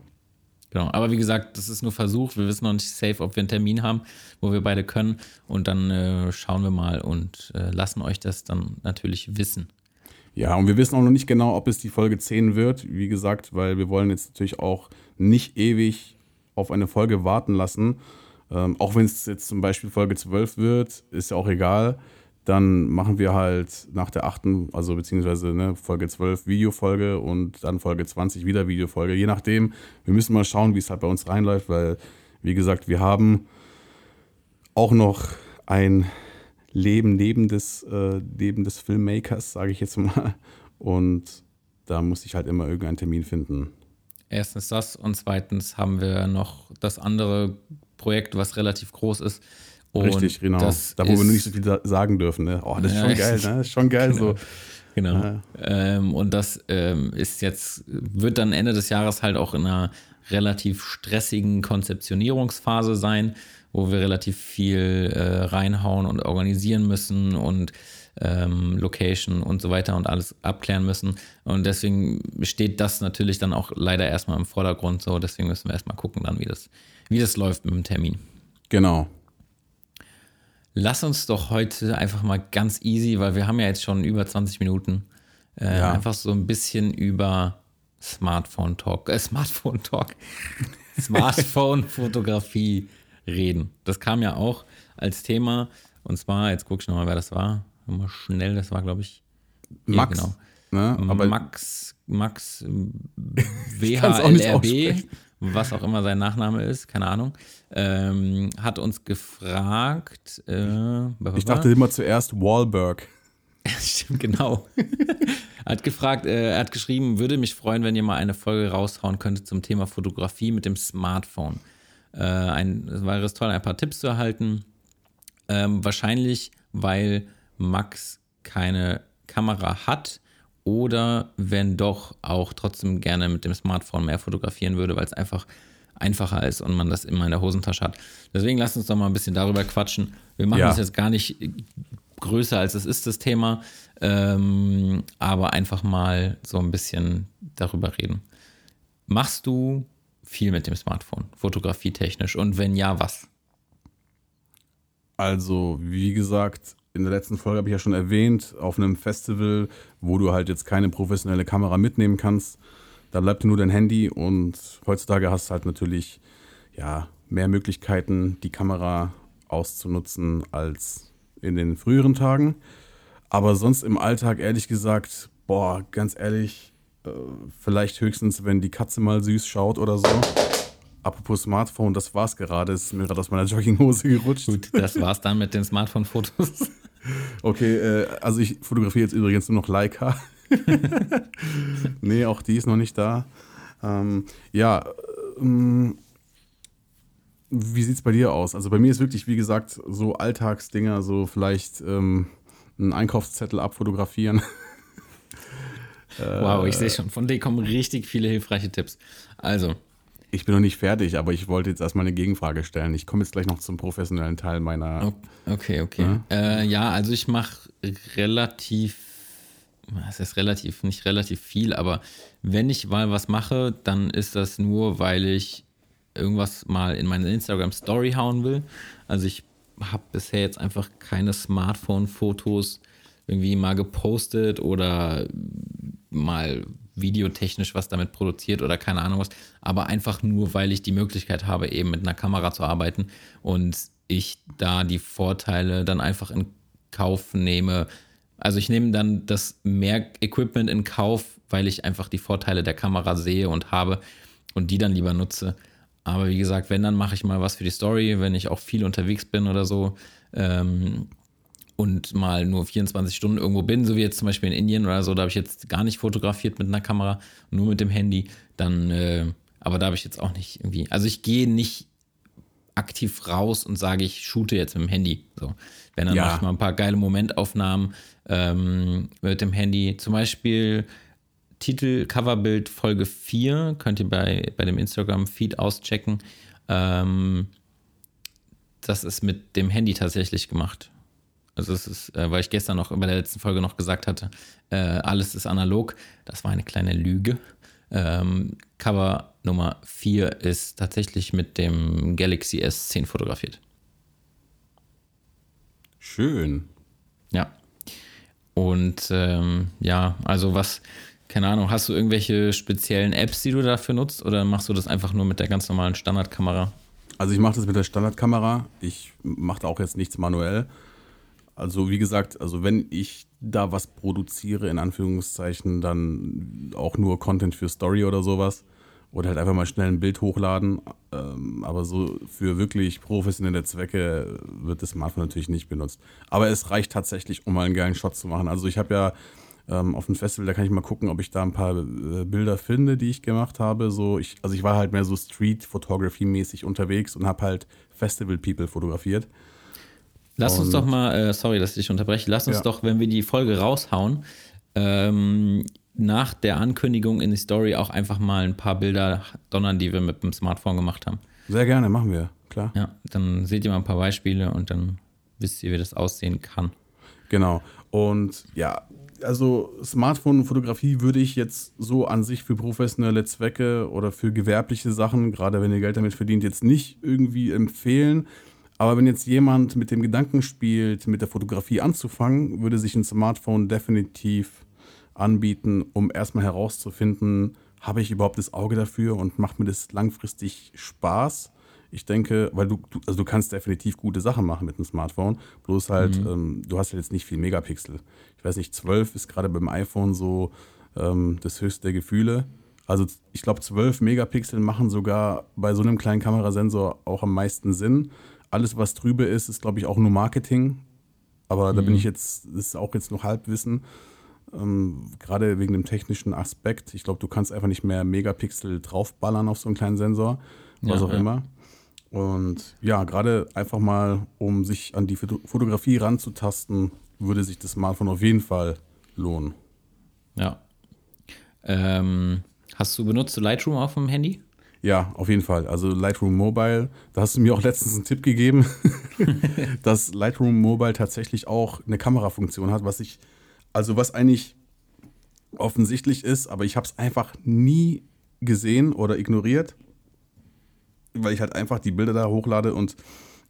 Genau, aber wie gesagt, das ist nur Versuch. Wir wissen noch nicht safe, ob wir einen Termin haben, wo wir beide können. Und dann äh, schauen wir mal und äh, lassen euch das dann natürlich wissen. Ja, und wir wissen auch noch nicht genau, ob es die Folge 10 wird. Wie gesagt, weil wir wollen jetzt natürlich auch nicht ewig auf eine Folge warten lassen. Ähm, auch wenn es jetzt zum Beispiel Folge 12 wird, ist ja auch egal. Dann machen wir halt nach der achten, also beziehungsweise ne, Folge 12 Videofolge und dann Folge 20 wieder Videofolge. Je nachdem, wir müssen mal schauen, wie es halt bei uns reinläuft, weil, wie gesagt, wir haben auch noch ein Leben neben des, äh, neben des Filmmakers, sage ich jetzt mal. Und da muss ich halt immer irgendeinen Termin finden. Erstens das und zweitens haben wir noch das andere Projekt, was relativ groß ist. Und Richtig, genau. Da, wo wir nicht so viel sagen dürfen. Ne? Oh, das ist schon geil, ne? Das ist schon geil genau. so. Genau. Ja. Ähm, und das ähm, ist jetzt, wird dann Ende des Jahres halt auch in einer relativ stressigen Konzeptionierungsphase sein, wo wir relativ viel äh, reinhauen und organisieren müssen und ähm, Location und so weiter und alles abklären müssen. Und deswegen steht das natürlich dann auch leider erstmal im Vordergrund so. Deswegen müssen wir erstmal gucken dann, wie das, wie das läuft mit dem Termin. Genau. Lass uns doch heute einfach mal ganz easy, weil wir haben ja jetzt schon über 20 Minuten, äh, ja. einfach so ein bisschen über Smartphone Talk, äh, Smartphone Talk, Smartphone Fotografie reden. Das kam ja auch als Thema. Und zwar, jetzt guck ich nochmal, wer das war. Mal schnell, das war, glaube ich, Max. Genau. Ne? Aber Max, Max WHLRB, was auch immer sein Nachname ist, keine Ahnung, ähm, hat uns gefragt. Äh, ich dachte immer zuerst Wahlberg. Stimmt, genau. hat gefragt, äh, er hat geschrieben, würde mich freuen, wenn ihr mal eine Folge raushauen könntet zum Thema Fotografie mit dem Smartphone. Äh, ein, es wäre es toll, ein paar Tipps zu erhalten. Ähm, wahrscheinlich, weil Max keine Kamera hat oder wenn doch auch trotzdem gerne mit dem Smartphone mehr fotografieren würde, weil es einfach einfacher ist und man das immer in der Hosentasche hat. Deswegen lasst uns doch mal ein bisschen darüber quatschen. Wir machen ja. das jetzt gar nicht größer als es ist, das Thema, ähm, aber einfach mal so ein bisschen darüber reden. Machst du viel mit dem Smartphone, fotografietechnisch? Und wenn ja, was? Also, wie gesagt, in der letzten Folge habe ich ja schon erwähnt, auf einem Festival, wo du halt jetzt keine professionelle Kamera mitnehmen kannst, da bleibt nur dein Handy und heutzutage hast du halt natürlich ja, mehr Möglichkeiten, die Kamera auszunutzen als in den früheren Tagen. Aber sonst im Alltag, ehrlich gesagt, boah, ganz ehrlich, äh, vielleicht höchstens, wenn die Katze mal süß schaut oder so. Apropos Smartphone, das war's gerade. Es ist mir gerade aus meiner Jogginghose gerutscht. Gut, das war's dann mit den Smartphone-Fotos. Okay, äh, also ich fotografiere jetzt übrigens nur noch Leica. nee, auch die ist noch nicht da. Ähm, ja, ähm, wie sieht's bei dir aus? Also bei mir ist wirklich, wie gesagt, so Alltagsdinger, so vielleicht ähm, einen Einkaufszettel abfotografieren. Wow, ich sehe schon, von dir kommen richtig viele hilfreiche Tipps. Also, ich bin noch nicht fertig, aber ich wollte jetzt erstmal eine Gegenfrage stellen. Ich komme jetzt gleich noch zum professionellen Teil meiner. Okay, okay. Ja, äh, ja also ich mache relativ, es ist relativ, nicht relativ viel, aber wenn ich mal was mache, dann ist das nur, weil ich irgendwas mal in meine Instagram Story hauen will. Also ich habe bisher jetzt einfach keine Smartphone-Fotos irgendwie mal gepostet oder mal videotechnisch was damit produziert oder keine Ahnung was, aber einfach nur, weil ich die Möglichkeit habe, eben mit einer Kamera zu arbeiten und ich da die Vorteile dann einfach in Kauf nehme. Also ich nehme dann das mehr Equipment in Kauf, weil ich einfach die Vorteile der Kamera sehe und habe und die dann lieber nutze. Aber wie gesagt, wenn, dann mache ich mal was für die Story, wenn ich auch viel unterwegs bin oder so. Ähm, und mal nur 24 Stunden irgendwo bin, so wie jetzt zum Beispiel in Indien oder so, da habe ich jetzt gar nicht fotografiert mit einer Kamera, nur mit dem Handy, dann, äh, aber da habe ich jetzt auch nicht irgendwie, also ich gehe nicht aktiv raus und sage, ich shoote jetzt mit dem Handy. So. Wenn dann Ja. mache ich mal ein paar geile Momentaufnahmen ähm, mit dem Handy. Zum Beispiel Titel, Coverbild Folge 4, könnt ihr bei, bei dem Instagram-Feed auschecken. Ähm, das ist mit dem Handy tatsächlich gemacht. Also es ist, äh, weil ich gestern noch bei der letzten Folge noch gesagt hatte, äh, alles ist analog. Das war eine kleine Lüge. Ähm, Cover Nummer 4 ist tatsächlich mit dem Galaxy S10 fotografiert. Schön. Ja. Und ähm, ja, also was, keine Ahnung, hast du irgendwelche speziellen Apps, die du dafür nutzt oder machst du das einfach nur mit der ganz normalen Standardkamera? Also ich mache das mit der Standardkamera. Ich mache da auch jetzt nichts manuell. Also wie gesagt, also wenn ich da was produziere, in Anführungszeichen, dann auch nur Content für Story oder sowas. Oder halt einfach mal schnell ein Bild hochladen. Ähm, aber so für wirklich professionelle Zwecke wird das Smartphone natürlich nicht benutzt. Aber es reicht tatsächlich, um mal einen geilen Shot zu machen. Also ich habe ja ähm, auf dem Festival, da kann ich mal gucken, ob ich da ein paar äh, Bilder finde, die ich gemacht habe. So ich, also ich war halt mehr so Street Photography mäßig unterwegs und habe halt Festival People fotografiert. Lass uns doch mal, äh, sorry, dass ich dich unterbreche, lass uns Ja. doch, wenn wir die Folge raushauen, ähm, nach der Ankündigung in die Story auch einfach mal ein paar Bilder donnern, die wir mit dem Smartphone gemacht haben. Sehr gerne, machen wir, klar. Ja, dann seht ihr mal ein paar Beispiele und dann wisst ihr, wie das aussehen kann. Genau. Und ja, also Smartphone-Fotografie würde ich jetzt so an sich für professionelle Zwecke oder für gewerbliche Sachen, gerade wenn ihr Geld damit verdient, jetzt nicht irgendwie empfehlen. Aber wenn jetzt jemand mit dem Gedanken spielt, mit der Fotografie anzufangen, würde sich ein Smartphone definitiv anbieten, um erstmal herauszufinden, habe ich überhaupt das Auge dafür und macht mir das langfristig Spaß? Ich denke, weil du, du, also du kannst definitiv gute Sachen machen mit dem Smartphone, bloß halt, ähm, du hast halt jetzt nicht viel Megapixel. Ich weiß nicht, 12 ist gerade beim iPhone so ähm, das höchste der Gefühle. Also ich glaube, 12 Megapixel machen sogar bei so einem kleinen Kamerasensor auch am meisten Sinn. Alles, was drüber ist, ist, glaube ich, auch nur Marketing. Aber da bin ich jetzt, das ist auch jetzt noch Halbwissen. Ähm, gerade wegen dem technischen Aspekt. Ich glaube, du kannst einfach nicht mehr Megapixel draufballern auf so einen kleinen Sensor, was Ja, auch ja. immer. Und ja, gerade einfach mal, um sich an die Foto- Fotografie ranzutasten, würde sich das Smartphone auf jeden Fall lohnen. Ja. Ähm, hast du benutzt Lightroom auf dem Handy? Ja, auf jeden Fall. Also Lightroom Mobile, da hast du mir auch letztens einen Tipp gegeben, dass Lightroom Mobile tatsächlich auch eine Kamerafunktion hat, was ich, also was eigentlich offensichtlich ist, aber ich habe es einfach nie gesehen oder ignoriert, weil ich halt einfach die Bilder da hochlade und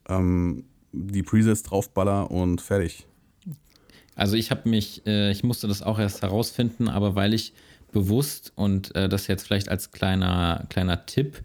ähm, die Presets draufballer und fertig. Also ich habe mich, äh, ich musste das auch erst herausfinden, aber weil ich bewusst und äh, das jetzt vielleicht als kleiner, kleiner Tipp,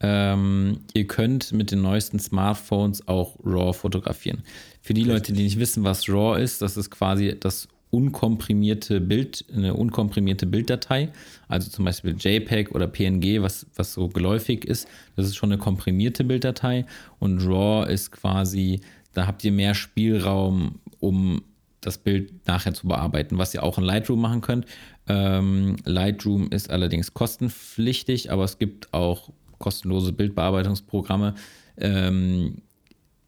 ähm, ihr könnt mit den neuesten Smartphones auch RAW fotografieren. Für die Leute, die nicht wissen, was RAW ist, das ist quasi das unkomprimierte Bild, eine unkomprimierte Bilddatei, also zum Beispiel JPEG oder PNG, was, was so geläufig ist, das ist schon eine komprimierte Bilddatei. Und RAW ist quasi, da habt ihr mehr Spielraum, um das Bild nachher zu bearbeiten, was ihr auch in Lightroom machen könnt. Ähm, Lightroom ist allerdings kostenpflichtig, aber es gibt auch kostenlose Bildbearbeitungsprogramme, ähm,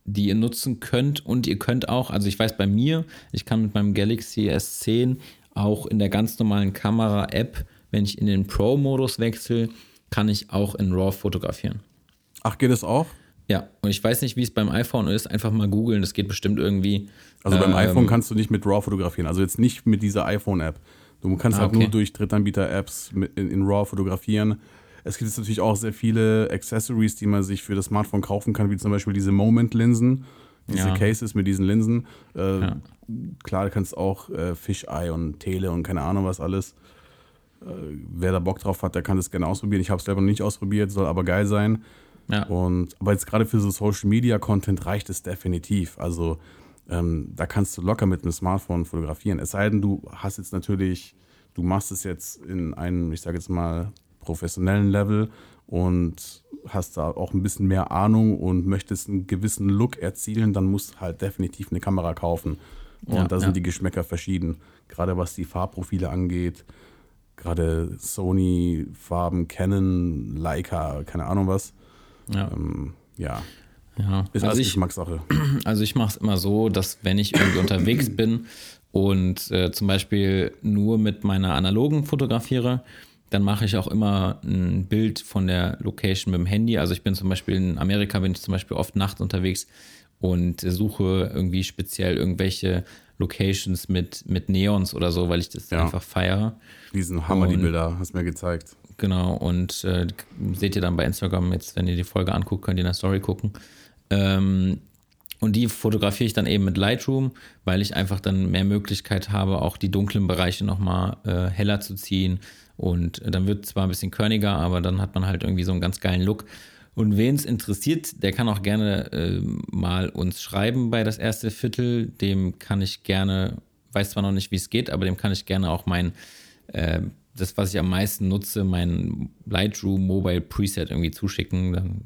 die ihr nutzen könnt. Und ihr könnt auch, also ich weiß bei mir, ich kann mit meinem Galaxy S10 auch in der ganz normalen Kamera-App, wenn ich in den Pro-Modus wechsle, kann ich auch in RAW fotografieren. Ach, geht es auch? Ja, und ich weiß nicht, wie es beim iPhone ist. Einfach mal googeln, das geht bestimmt irgendwie. Also beim Ähm, iPhone kannst du nicht mit RAW fotografieren, also jetzt nicht mit dieser iPhone-App. Du kannst Ah, halt okay. nur durch Drittanbieter-Apps in, in RAW fotografieren. Es gibt jetzt natürlich auch sehr viele Accessories, die man sich für das Smartphone kaufen kann, wie zum Beispiel diese Moment-Linsen, diese Ja. Cases mit diesen Linsen. Äh, Ja. Klar, du kannst auch äh, Fisheye und Tele und keine Ahnung was alles. Äh, wer da Bock drauf hat, der kann das gerne ausprobieren. Ich habe es selber noch nicht ausprobiert, soll aber geil sein. Ja. Und aber jetzt gerade für so Social Media Content reicht es definitiv. Also ähm, da kannst du locker mit einem Smartphone fotografieren. Es sei denn, du hast jetzt natürlich, du machst es jetzt in einem, ich sage jetzt mal, professionellen Level und hast da auch ein bisschen mehr Ahnung und möchtest einen gewissen Look erzielen, dann musst du halt definitiv eine Kamera kaufen. Und Ja, da ja. sind die Geschmäcker verschieden. Gerade was die Farbprofile angeht. Gerade Sony, Farben, Canon, Leica, keine Ahnung was. Ja. Ähm, ja. Ja, Ist also alles ich, Geschmackssache. also ich mache es immer so, dass wenn ich irgendwie unterwegs bin und äh, zum Beispiel nur mit meiner analogen fotografiere, dann mache ich auch immer ein Bild von der Location mit dem Handy. Also ich bin zum Beispiel in Amerika, bin ich zum Beispiel oft nachts unterwegs und suche irgendwie speziell irgendwelche Locations mit, mit Neons oder so, weil ich das Ja. einfach feiere. Diesen Hammer, die Und- Bilder, hast du mir gezeigt. Genau, und äh, seht ihr dann bei Instagram jetzt, wenn ihr die Folge anguckt, könnt ihr in der Story gucken. Ähm, und die fotografiere ich dann eben mit Lightroom, weil ich einfach dann mehr Möglichkeit habe, auch die dunklen Bereiche nochmal äh, heller zu ziehen. Und äh, dann wird zwar ein bisschen körniger, aber dann hat man halt irgendwie so einen ganz geilen Look. Und wen es interessiert, der kann auch gerne äh, mal uns schreiben bei das erste Viertel. Dem kann ich gerne, weiß zwar noch nicht, wie es geht, aber dem kann ich gerne auch mein äh, das, was ich am meisten nutze, mein Lightroom Mobile Preset irgendwie zuschicken. Dann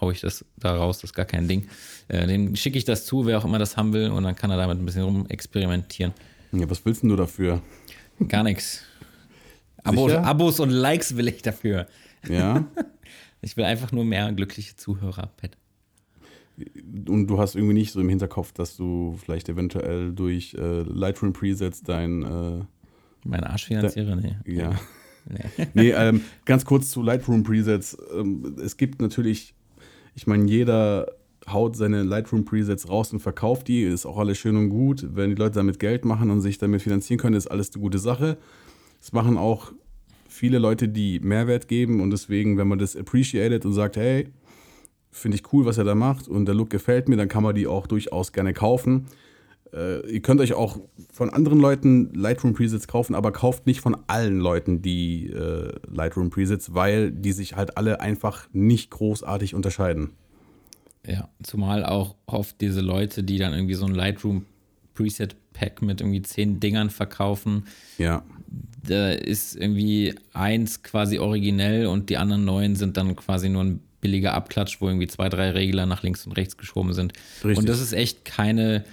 haue ich das da raus, das ist gar kein Ding. Äh, den schicke ich das zu, wer auch immer das haben will, und dann kann er damit ein bisschen rumexperimentieren. Ja, was willst denn du dafür? Gar nichts. Abos? Abos und Likes will ich dafür. Ja? Ich will einfach nur mehr glückliche Zuhörer, Pat. Und du hast irgendwie nicht so im Hinterkopf, dass du vielleicht eventuell durch äh, Lightroom Presets dein, äh, Meine Arsch finanziere? Nee. ja. Nee. Nee, ähm, ganz kurz zu Lightroom Presets. Ähm, es gibt natürlich, ich meine, jeder haut seine Lightroom Presets raus und verkauft die, ist auch alles schön und gut. Wenn die Leute damit Geld machen und sich damit finanzieren können, ist alles eine gute Sache. Es machen auch viele Leute, die Mehrwert geben und deswegen, wenn man das appreciated und sagt, hey, finde ich cool, was er da macht und der Look gefällt mir, dann kann man die auch durchaus gerne kaufen. Äh, ihr könnt euch auch von anderen Leuten Lightroom Presets kaufen, aber kauft nicht von allen Leuten die äh, Lightroom Presets, weil die sich halt alle einfach nicht großartig unterscheiden. Ja, zumal auch oft diese Leute, die dann irgendwie so ein Lightroom Preset Pack mit irgendwie zehn Dingern verkaufen, Ja, da ist irgendwie eins quasi originell und die anderen neun sind dann quasi nur ein billiger Abklatsch, wo irgendwie zwei, drei Regler nach links und rechts geschoben sind. Richtig. Und das ist echt keine,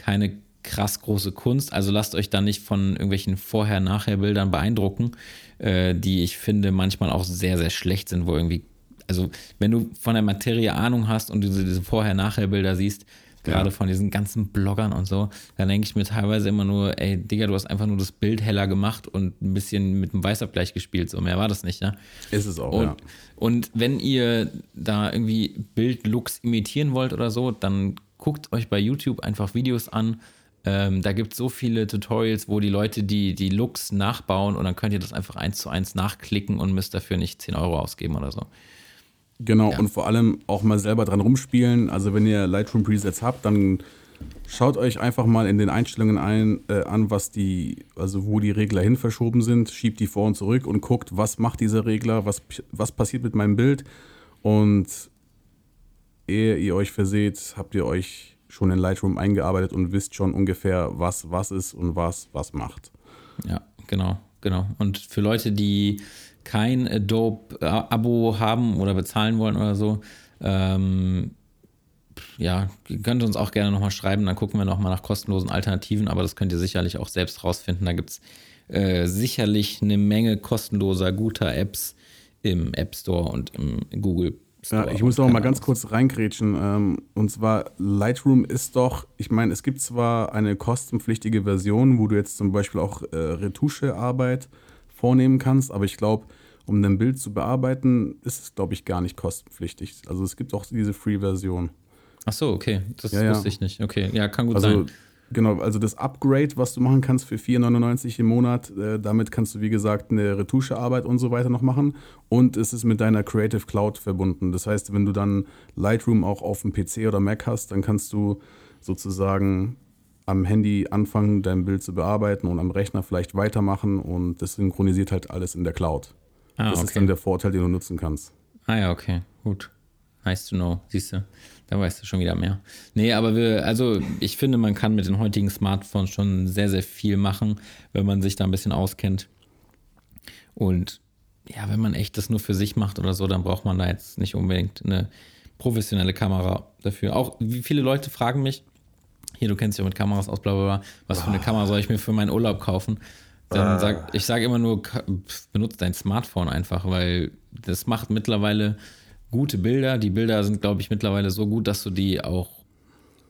keine krass große Kunst. Also lasst euch da nicht von irgendwelchen Vorher-Nachher-Bildern beeindrucken, äh, die ich finde manchmal auch sehr, sehr schlecht sind, wo irgendwie, also wenn du von der Materie Ahnung hast und diese, diese Vorher-Nachher-Bilder siehst, gerade Ja. von diesen ganzen Bloggern und so, dann denke ich mir teilweise immer nur, ey, Digga, du hast einfach nur das Bild heller gemacht und ein bisschen mit dem Weißabgleich gespielt, so mehr war das nicht, ja. ist es auch, Und, ja. und wenn ihr da irgendwie Bildlooks imitieren wollt oder so, dann guckt euch bei YouTube einfach Videos an. Ähm, da gibt es so viele Tutorials, wo die Leute die, die Looks nachbauen und dann könnt ihr das einfach eins zu eins nachklicken und müsst dafür nicht 10 Euro ausgeben oder so. Genau, Ja. und vor allem auch mal selber dran rumspielen. Also wenn ihr Lightroom Presets habt, dann schaut euch einfach mal in den Einstellungen ein, äh, an, was die, also wo die Regler hin verschoben sind, schiebt die vor und zurück und guckt, was macht dieser Regler, was, was passiert mit meinem Bild. Und ehe ihr euch verseht, habt ihr euch schon in Lightroom eingearbeitet und wisst schon ungefähr, was was ist und was was macht. Ja, genau, genau. Und für Leute, die kein Adobe-Abo haben oder bezahlen wollen oder so, ähm, ja, ihr könnt uns auch gerne nochmal schreiben, dann gucken wir nochmal nach kostenlosen Alternativen, aber das könnt ihr sicherlich auch selbst rausfinden. Da gibt es äh, sicherlich eine Menge kostenloser, guter Apps im App Store und im Google. Ja, ich muss auch mal ganz kurz reingrätschen. Ähm, und zwar, Lightroom ist doch, ich meine, es gibt zwar eine kostenpflichtige Version, wo du jetzt zum Beispiel auch äh, Retuschearbeit vornehmen kannst, aber ich glaube, um dein Bild zu bearbeiten, ist es, glaube ich, gar nicht kostenpflichtig. Also es gibt auch diese Free-Version. Ach so, okay, das Ja, ja. wusste ich nicht. Okay, ja, kann gut Also sein. Genau, also das Upgrade, was du machen kannst für 4,99 im Monat, äh, damit kannst du, wie gesagt, eine Retuschearbeit und so weiter noch machen. Und es ist mit deiner Creative Cloud verbunden. Das heißt, wenn du dann Lightroom auch auf dem PC oder Mac hast, dann kannst du sozusagen am Handy anfangen, dein Bild zu bearbeiten und am Rechner vielleicht weitermachen und das synchronisiert halt alles in der Cloud. Ah, das ist okay. dann der Vorteil, den du nutzen kannst. Ah ja, okay, gut. Nice to know, siehst du. Da weißt du schon wieder mehr. Nee, aber wir, also ich finde, man kann mit den heutigen Smartphones schon sehr, sehr viel machen, wenn man sich da ein bisschen auskennt. Und ja, wenn man echt das nur für sich macht oder so, dann braucht man da jetzt nicht unbedingt eine professionelle Kamera dafür. Auch wie viele Leute fragen mich, hier, du kennst dich ja mit Kameras aus, bla bla bla, was für eine Kamera soll ich mir für meinen Urlaub kaufen? Dann sag, ich sage immer nur, benutzt dein Smartphone einfach, weil das macht mittlerweile gute Bilder. Die Bilder sind, glaube ich, mittlerweile so gut, dass du die auch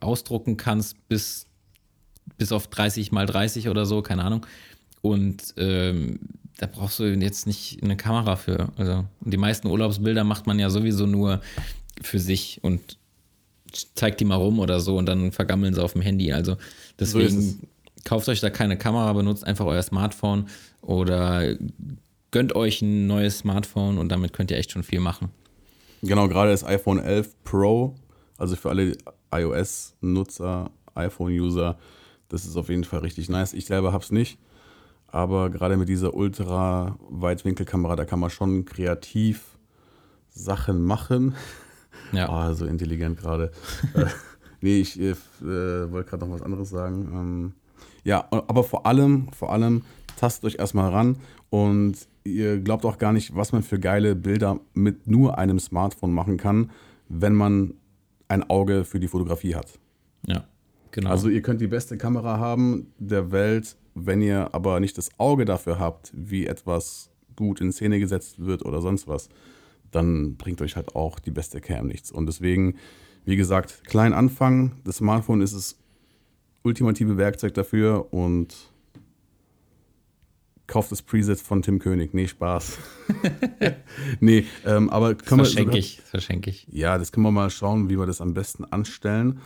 ausdrucken kannst bis, bis auf 30 mal 30 oder so, keine Ahnung. Und ähm, da brauchst du jetzt nicht eine Kamera für. Also die meisten Urlaubsbilder macht man ja sowieso nur für sich und zeigt die mal rum oder so und dann vergammeln sie auf dem Handy. Also deswegen so kauft euch da keine Kamera, benutzt einfach euer Smartphone oder gönnt euch ein neues Smartphone und damit könnt ihr echt schon viel machen. Genau, gerade das iPhone 11 Pro, also für alle iOS-Nutzer, iPhone-User, das ist auf jeden Fall richtig nice. Ich selber habe es nicht, aber gerade mit dieser Ultra-Weitwinkelkamera, da kann man schon kreativ Sachen machen. Ja. Oh, so intelligent gerade. äh, nee, ich äh, wollte gerade noch was anderes sagen. Ähm, ja, aber vor allem, vor allem, tastet euch erstmal ran und ihr glaubt auch gar nicht, was man für geile Bilder mit nur einem Smartphone machen kann, wenn man ein Auge für die Fotografie hat. Ja, genau. Also ihr könnt die beste Kamera haben der Welt, wenn ihr aber nicht das Auge dafür habt, wie etwas gut in Szene gesetzt wird oder sonst was, dann bringt euch halt auch die beste Cam nichts. Und deswegen, wie gesagt, klein anfangen. Das Smartphone ist das ultimative Werkzeug dafür und kauft das Preset von Tim König. Nee, Spaß. nee, ähm, aber können das verschenke wir. Ich, verschenke ich. Ja, das können wir mal schauen, wie wir das am besten anstellen.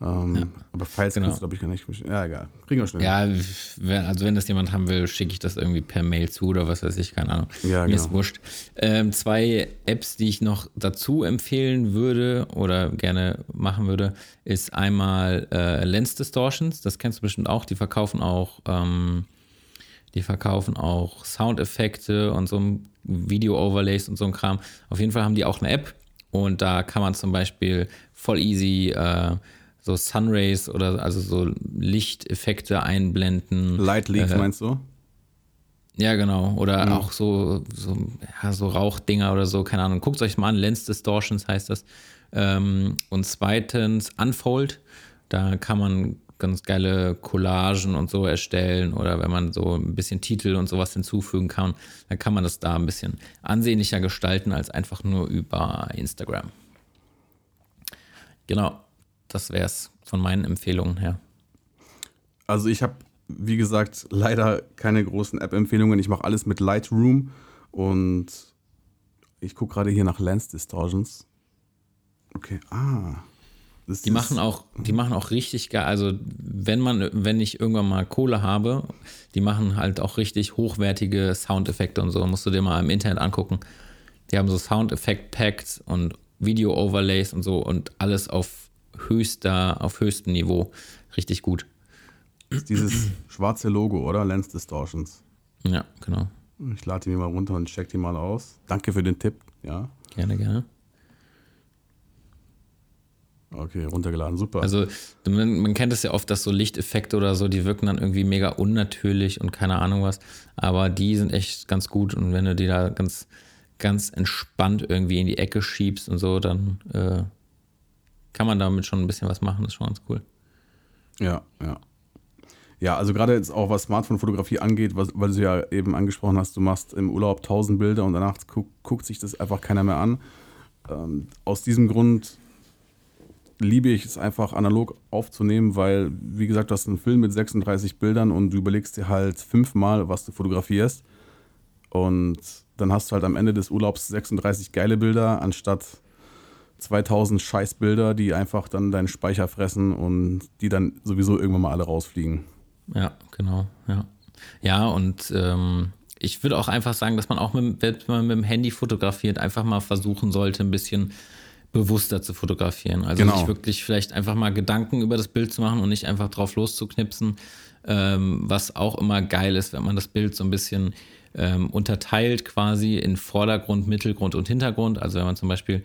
Ähm, ja. Aber Files genau. kannst du, glaube ich, gar nicht. Ja, egal. Kriegen wir schnell. Ja, wenn, also wenn das jemand haben will, schicke ich das irgendwie per Mail zu oder was weiß ich, keine Ahnung. Ja, Mir genau. ist wurscht. Ähm, zwei Apps, die ich noch dazu empfehlen würde oder gerne machen würde, ist einmal äh, Lens Distortions. Das kennst du bestimmt auch. Die verkaufen auch. Ähm, die verkaufen auch Soundeffekte und so Video-Overlays und so ein Kram. Auf jeden Fall haben die auch eine App und da kann man zum Beispiel voll easy äh, so Sunrays oder also so Lichteffekte einblenden. Light Leaks äh, meinst du? Ja, genau. Oder mhm. auch so, so, ja, so Rauchdinger oder so, keine Ahnung. Guckt euch mal an, Lens Distortions heißt das. Ähm, und zweitens Unfold. Da kann man ganz geile Collagen und so erstellen oder wenn man so ein bisschen Titel und sowas hinzufügen kann, dann kann man das da ein bisschen ansehnlicher gestalten als einfach nur über Instagram. Genau, das wäre es von meinen Empfehlungen her. Also ich habe, wie gesagt, leider keine großen App-Empfehlungen. Ich mache alles mit Lightroom und ich gucke gerade hier nach Lens Distortions. Okay, ah, das die machen auch, die machen auch richtig geil. Also wenn man, wenn ich irgendwann mal Kohle habe, die machen halt auch richtig hochwertige Soundeffekte und so. Musst du dir mal im Internet angucken. Die haben so Soundeffekt-Packs und Video-Overlays und so und alles auf höchster, auf höchstem Niveau. Richtig gut. Das ist dieses schwarze Logo, oder? Lens Distortions. Ja, genau. Ich lade die mir mal runter und check die mal aus. Danke für den Tipp, ja. Gerne, gerne. Okay, runtergeladen, super. Also man, man kennt es ja oft, dass so Lichteffekte oder so, die wirken dann irgendwie mega unnatürlich und keine Ahnung was. Aber die sind echt ganz gut und wenn du die da ganz, ganz entspannt irgendwie in die Ecke schiebst und so, dann äh, kann man damit schon ein bisschen was machen. Das ist schon ganz cool. Ja, ja. Ja, also gerade jetzt auch was Smartphone-Fotografie angeht, was, weil du ja eben angesprochen hast, du machst im Urlaub tausend Bilder und danach guck, guckt sich das einfach keiner mehr an. Ähm, aus diesem Grund liebe ich es einfach analog aufzunehmen, weil, wie gesagt, du hast einen Film mit 36 Bildern und du überlegst dir halt fünfmal, was du fotografierst. Und dann hast du halt am Ende des Urlaubs 36 geile Bilder, anstatt 2000 Scheißbilder, die einfach dann deinen Speicher fressen und die dann sowieso irgendwann mal alle rausfliegen. Ja, genau, ja. Ja, und ähm, ich würde auch einfach sagen, dass man auch, mit, wenn man mit dem Handy fotografiert, einfach mal versuchen sollte, ein bisschen bewusster zu fotografieren. Also genau. sich wirklich vielleicht einfach mal Gedanken über das Bild zu machen und nicht einfach drauf loszuknipsen, ähm, was auch immer geil ist, wenn man das Bild so ein bisschen ähm, unterteilt quasi in Vordergrund, Mittelgrund und Hintergrund. Also wenn man zum Beispiel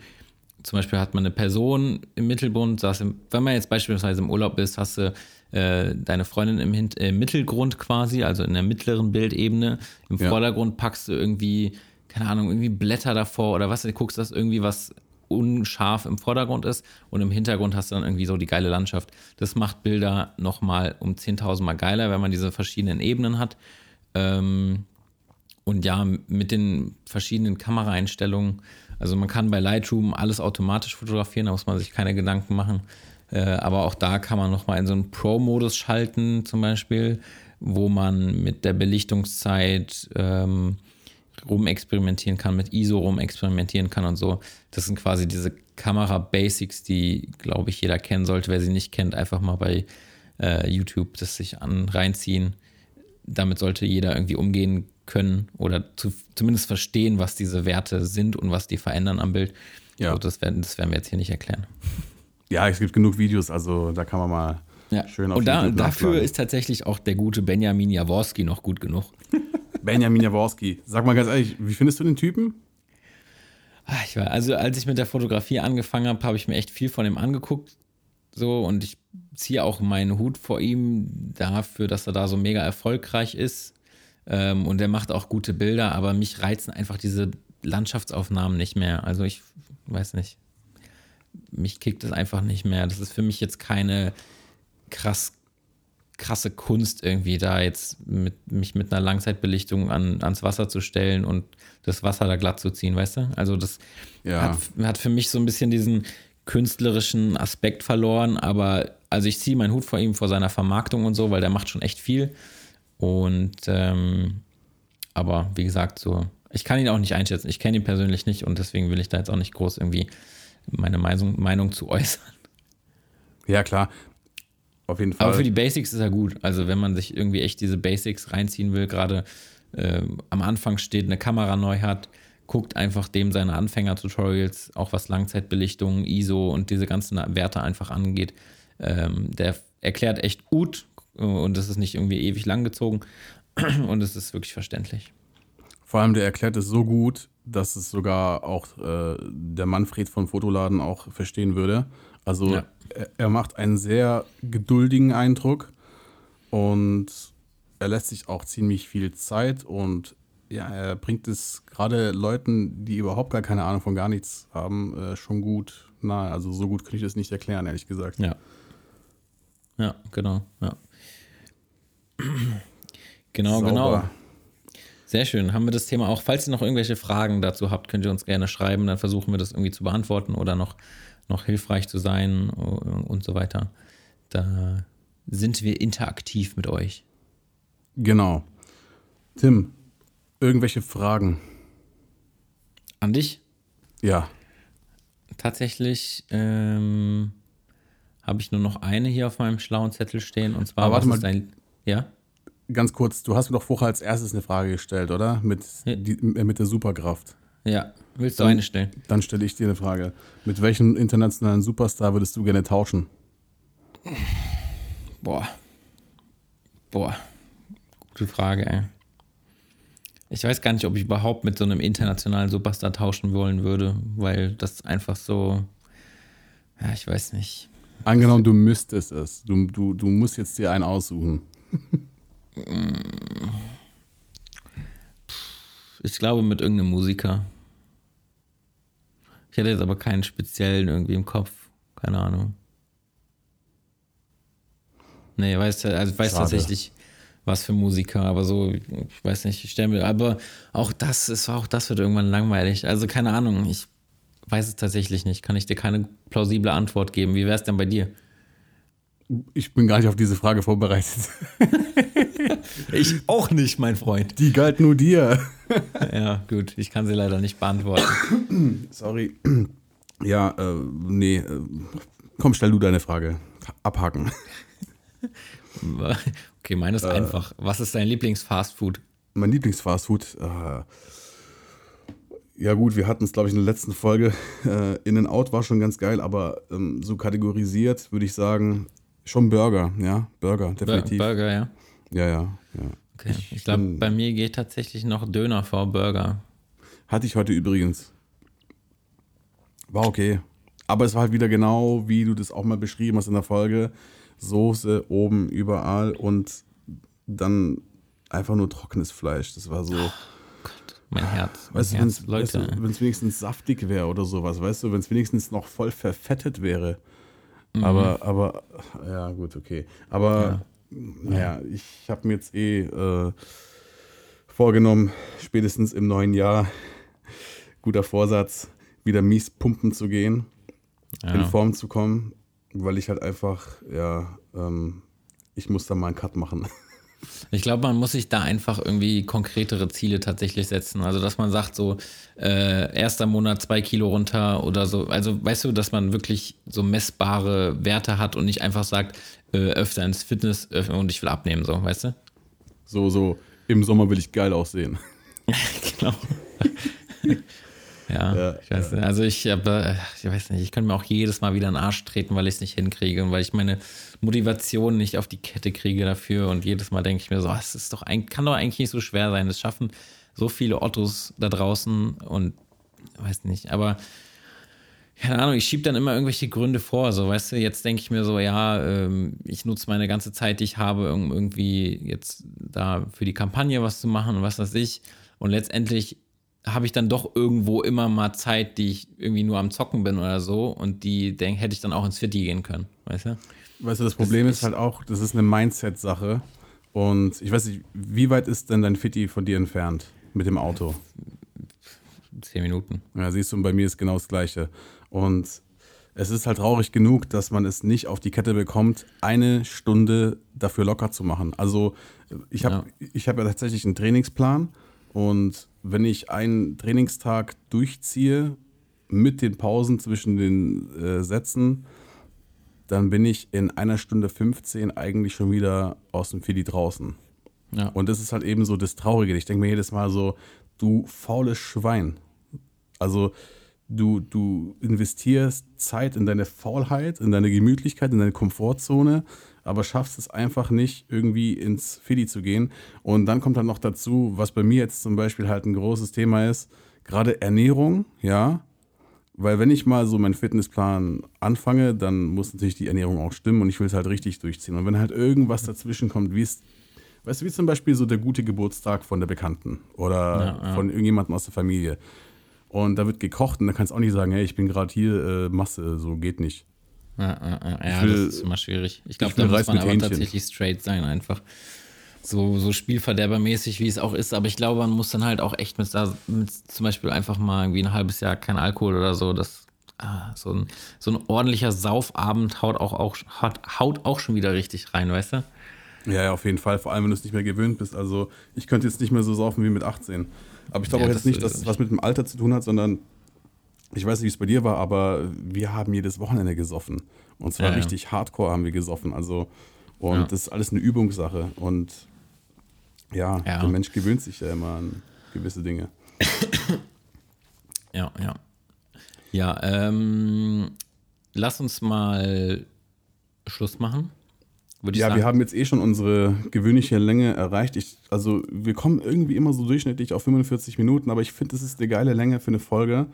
zum Beispiel hat man eine Person im Mittelgrund, im, wenn man jetzt beispielsweise im Urlaub ist, hast du äh, deine Freundin im, Hin äh, Mittelgrund quasi, also in der mittleren Bildebene. Im ja. Vordergrund packst du irgendwie, keine Ahnung, irgendwie Blätter davor oder was, du guckst, dass irgendwie was unscharf im Vordergrund ist und im Hintergrund hast du dann irgendwie so die geile Landschaft. Das macht Bilder nochmal um 10.000 Mal geiler, wenn man diese verschiedenen Ebenen hat. Ähm, Und ja, mit den verschiedenen Kameraeinstellungen, also man kann bei Lightroom alles automatisch fotografieren, da muss man sich keine Gedanken machen. Äh, aber auch da kann man nochmal in so einen Pro-Modus schalten, zum Beispiel, wo man mit der Belichtungszeit ähm, rumexperimentieren kann, mit ISO rumexperimentieren kann und so. Das sind quasi diese Kamera-Basics, die, glaube ich, jeder kennen sollte. Wer sie nicht kennt, einfach mal bei äh, YouTube das sich an reinziehen. Damit sollte jeder irgendwie umgehen können oder zu, zumindest verstehen, was diese Werte sind und was die verändern am Bild. Ja. Also das, werden, das werden wir jetzt hier nicht erklären. Ja, es gibt genug Videos, also da kann man mal ja. schön auf Und da, dafür ist tatsächlich auch der gute Benjamin Jaworski noch gut genug. Benjamin Jaworski. Sag mal ganz ehrlich, wie findest du den Typen? Ah, ich war, also als ich mit der Fotografie angefangen habe, habe ich mir echt viel von ihm angeguckt. So, und ich ziehe auch meinen Hut vor ihm dafür, dass er da so mega erfolgreich ist. Ähm, und er macht auch gute Bilder, aber mich reizen einfach diese Landschaftsaufnahmen nicht mehr. Also ich weiß nicht. Mich kickt es einfach nicht mehr. Das ist für mich jetzt keine krass krasse Kunst irgendwie da jetzt mit, mich mit einer Langzeitbelichtung an, ans Wasser zu stellen und das Wasser da glatt zu ziehen, weißt du? Also das ja. hat, hat für mich so ein bisschen diesen künstlerischen Aspekt verloren, aber also ich ziehe meinen Hut vor ihm, vor seiner Vermarktung und so, weil der macht schon echt viel. Und ähm, aber wie gesagt, so, ich kann ihn auch nicht einschätzen. Ich kenne ihn persönlich nicht und deswegen will ich da jetzt auch nicht groß irgendwie meine Meinung, Meinung zu äußern. Ja, klar. Auf jeden Fall. Aber für die Basics ist er gut. Also wenn man sich irgendwie echt diese Basics reinziehen will, gerade äh, am Anfang steht, eine Kamera neu hat, guckt einfach dem seine Anfänger-Tutorials, auch was Langzeitbelichtung, ISO und diese ganzen Werte einfach angeht. Ähm, der erklärt echt gut und das ist nicht irgendwie ewig langgezogen und es ist wirklich verständlich. Vor allem, der erklärt es so gut, dass es sogar auch äh, der Manfred von Fotoladen auch verstehen würde. Also ja. er, macht einen sehr geduldigen Eindruck und er lässt sich auch ziemlich viel Zeit und ja, er bringt es gerade Leuten, die überhaupt gar keine Ahnung von gar nichts haben, äh, schon gut nahe. Also so gut kann ich das nicht erklären, ehrlich gesagt. Ja. Ja, genau, ja. genau, Sauber. genau. Sehr schön. Haben wir das Thema auch. Falls ihr noch irgendwelche Fragen dazu habt, könnt ihr uns gerne schreiben. Dann versuchen wir das irgendwie zu beantworten oder noch, noch hilfreich zu sein und so weiter. Da sind wir interaktiv mit euch. Genau. Tim, irgendwelche Fragen? An dich? Ja. Tatsächlich ähm, habe ich nur noch eine hier auf meinem schlauen Zettel stehen. Und zwar, Aber warte mal, dein, ja? Ganz kurz, du hast mir doch vorher als erstes eine Frage gestellt, oder? Mit, ja. die, äh, mit der Superkraft. Ja, willst du dann, eine stellen? Dann stelle ich dir eine Frage. Mit welchem internationalen Superstar würdest du gerne tauschen? Boah. Boah. Gute Frage, ey. Ich weiß gar nicht, ob ich überhaupt mit so einem internationalen Superstar tauschen wollen würde, weil das einfach so. Ja, ich weiß nicht. Angenommen, du müsstest es. Du, du, du musst jetzt dir einen aussuchen. Ich glaube mit irgendeinem Musiker. Ich hätte jetzt aber keinen speziellen irgendwie im Kopf. Keine Ahnung. Nee, weiß, also weiß tatsächlich, was für Musiker, aber so, ich weiß nicht, ich stelle mir, aber auch das ist auch das wird irgendwann langweilig. Also keine Ahnung, ich weiß es tatsächlich nicht. Kann ich dir keine plausible Antwort geben. Wie wäre es denn bei dir? Ich bin gar nicht auf diese Frage vorbereitet. ich auch nicht, mein Freund. Die galt nur dir. ja, gut, ich kann sie leider nicht beantworten. Sorry. Ja, äh, nee. Äh, komm, stell du deine Frage. Abhaken. Okay, meine ist äh, einfach. Was ist dein Lieblingsfastfood? Mein Lieblingsfastfood? Äh, ja gut, wir hatten es, glaube ich, in der letzten Folge. Äh, In and Out war schon ganz geil, aber ähm, so kategorisiert würde ich sagen, schon Burger, ja. Burger, definitiv. Burger, ja. Ja, ja, ja. Okay. Ich, ich glaube, bei mir geht tatsächlich noch Döner vor Burger. Hatte ich heute übrigens. War okay. Aber es war halt wieder genau, wie du das auch mal beschrieben hast in der Folge. Soße oben überall und dann einfach nur trockenes Fleisch. Das war so. Oh Gott, mein Herz. Mein weißt du, Herz, Leute. wenn es wenigstens saftig wäre oder sowas, weißt du, wenn es wenigstens noch voll verfettet wäre. Mhm. Aber, aber, ja, gut, okay. Aber, ja. Naja, ich habe mir jetzt eh äh, vorgenommen, spätestens im neuen Jahr, guter Vorsatz, wieder mies pumpen zu gehen, Ja. in Form zu kommen, weil ich halt einfach, ja, ähm, ich muss da mal einen Cut machen. Ich glaube, man muss sich da einfach irgendwie konkretere Ziele tatsächlich setzen. Also, dass man sagt, so, äh, erster Monat zwei Kilo runter oder so. Also, weißt du, dass man wirklich so messbare Werte hat und nicht einfach sagt, äh, öfter ins Fitness äh, und ich will abnehmen, so, weißt du? So, so, im Sommer will ich geil aussehen. genau. ja, Ja, ich weiß nicht. Also ich habe, ich weiß nicht, ich könnte mir auch jedes Mal wieder in den Arsch treten, weil ich es nicht hinkriege und weil ich meine Motivation nicht auf die Kette kriege dafür und jedes Mal denke ich mir so, ah, es ist doch ein, kann doch eigentlich nicht so schwer sein. Das schaffen so viele Ottos da draußen und weiß nicht, aber keine Ahnung, ich schiebe dann immer irgendwelche Gründe vor, so weißt du, jetzt denke ich mir so, ja, ähm, ich nutze meine ganze Zeit, die ich habe, um irgendwie jetzt da für die Kampagne was zu machen und was weiß ich. Und letztendlich habe ich dann doch irgendwo immer mal Zeit, die ich irgendwie nur am Zocken bin oder so und die denk, hätte ich dann auch ins Fitti gehen können, weißt du? Weißt du, das Problem ist- ist halt auch, das ist eine Mindset-Sache. Und ich weiß nicht, wie weit ist denn dein Fitti von dir entfernt mit dem Auto? Zehn Minuten. Ja, siehst du, und bei mir ist genau das Gleiche. Und es ist halt traurig genug, dass man es nicht auf die Kette bekommt, eine Stunde dafür locker zu machen. Also ich habe ich hab ja tatsächlich einen Trainingsplan und wenn ich einen Trainingstag durchziehe mit den Pausen zwischen den äh, Sätzen, dann bin ich in einer Stunde 15 eigentlich schon wieder aus dem Fili draußen. Ja. Und das ist halt eben so das Traurige. Ich denke mir jedes Mal so, du faules Schwein. Also du, du investierst Zeit in deine Faulheit, in deine Gemütlichkeit, in deine Komfortzone, aber schaffst es einfach nicht, irgendwie ins Fidi zu gehen. Und dann kommt dann noch dazu, was bei mir jetzt zum Beispiel halt ein großes Thema ist, gerade Ernährung, ja. Weil wenn ich mal so meinen Fitnessplan anfange, dann muss natürlich die Ernährung auch stimmen und ich will es halt richtig durchziehen. Und wenn halt irgendwas dazwischen kommt, wie es Weißt du, wie zum Beispiel so der gute Geburtstag von der Bekannten oder Ja, ja. von irgendjemandem aus der Familie. Und da wird gekocht und da kannst du auch nicht sagen, hey, ich bin gerade hier, äh, Masse, so geht nicht. Ja, ja, ja, will- das ist immer schwierig. Ich glaube, da muss man aber Hähnchen. tatsächlich straight sein, einfach. So, so Spielverderbermäßig, wie es auch ist. Aber ich glaube, man muss dann halt auch echt mit, da- mit zum Beispiel einfach mal irgendwie ein halbes Jahr kein Alkohol oder so. Das, ah, so, ein, so ein ordentlicher Saufabend haut auch, auch, haut auch schon wieder richtig rein, weißt du? Ja, ja, auf jeden Fall, vor allem wenn du es nicht mehr gewöhnt bist. Also ich könnte jetzt nicht mehr so saufen wie mit 18. Aber ich glaube Ja, auch jetzt nicht, äh, dass es was mit dem Alter zu tun hat, sondern ich weiß nicht, wie es bei dir war, aber wir haben jedes Wochenende gesoffen. Und zwar Ja, ja. richtig hardcore haben wir gesoffen. Also, und das ist alles eine Übungssache. Und ja, Ja. der Mensch gewöhnt sich ja immer an gewisse Dinge. Ja, ja. Ja, ähm, lass uns mal Schluss machen. Würde Ja, wir haben jetzt eh schon unsere gewöhnliche Länge erreicht. Ich, also wir kommen irgendwie immer so durchschnittlich auf 45 Minuten, aber ich finde, das ist eine geile Länge für eine Folge.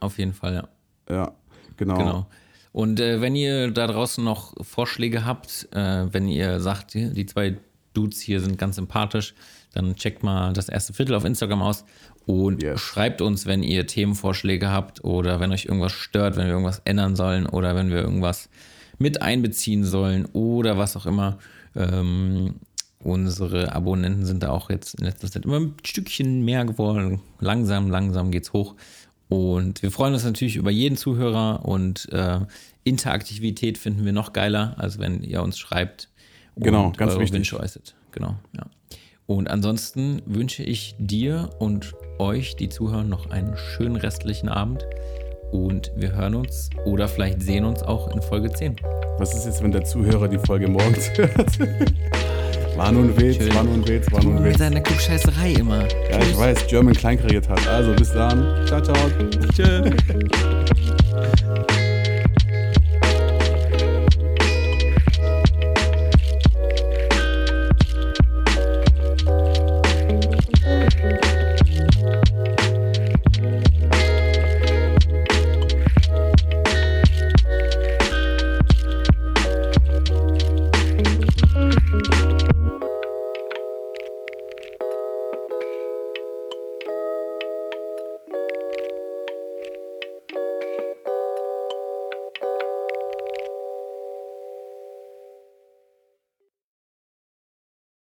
Auf jeden Fall, ja. Ja, genau. Genau. Und äh, wenn ihr da draußen noch Vorschläge habt, äh, wenn ihr sagt, die die zwei Dudes hier sind ganz sympathisch, dann checkt mal das erste Viertel auf Instagram aus und Yes. schreibt uns, wenn ihr Themenvorschläge habt oder wenn euch irgendwas stört, wenn wir irgendwas ändern sollen oder wenn wir irgendwas mit einbeziehen sollen oder was auch immer. Ähm, unsere Abonnenten sind da auch jetzt in letzter Zeit immer ein Stückchen mehr geworden. Langsam, langsam geht's hoch. Und wir freuen uns natürlich über jeden Zuhörer und äh, Interaktivität finden wir noch geiler, als wenn ihr uns schreibt Genau, und ganz eure wichtig. Wünsche äußert. Genau, ja. Und ansonsten wünsche ich dir und euch, die zuhören, noch einen schönen restlichen Abend. Und wir hören uns oder vielleicht sehen uns auch in Folge 10. Was ist jetzt, wenn der Zuhörer die Folge morgens hört? War nur ein Witz, war nur ein Witz, war nur ein Mit Witz. deiner Klugscheißerei immer. Ja, ich weiß, German kleinkariert hat. Also bis dann. Ciao, ciao. Tschö.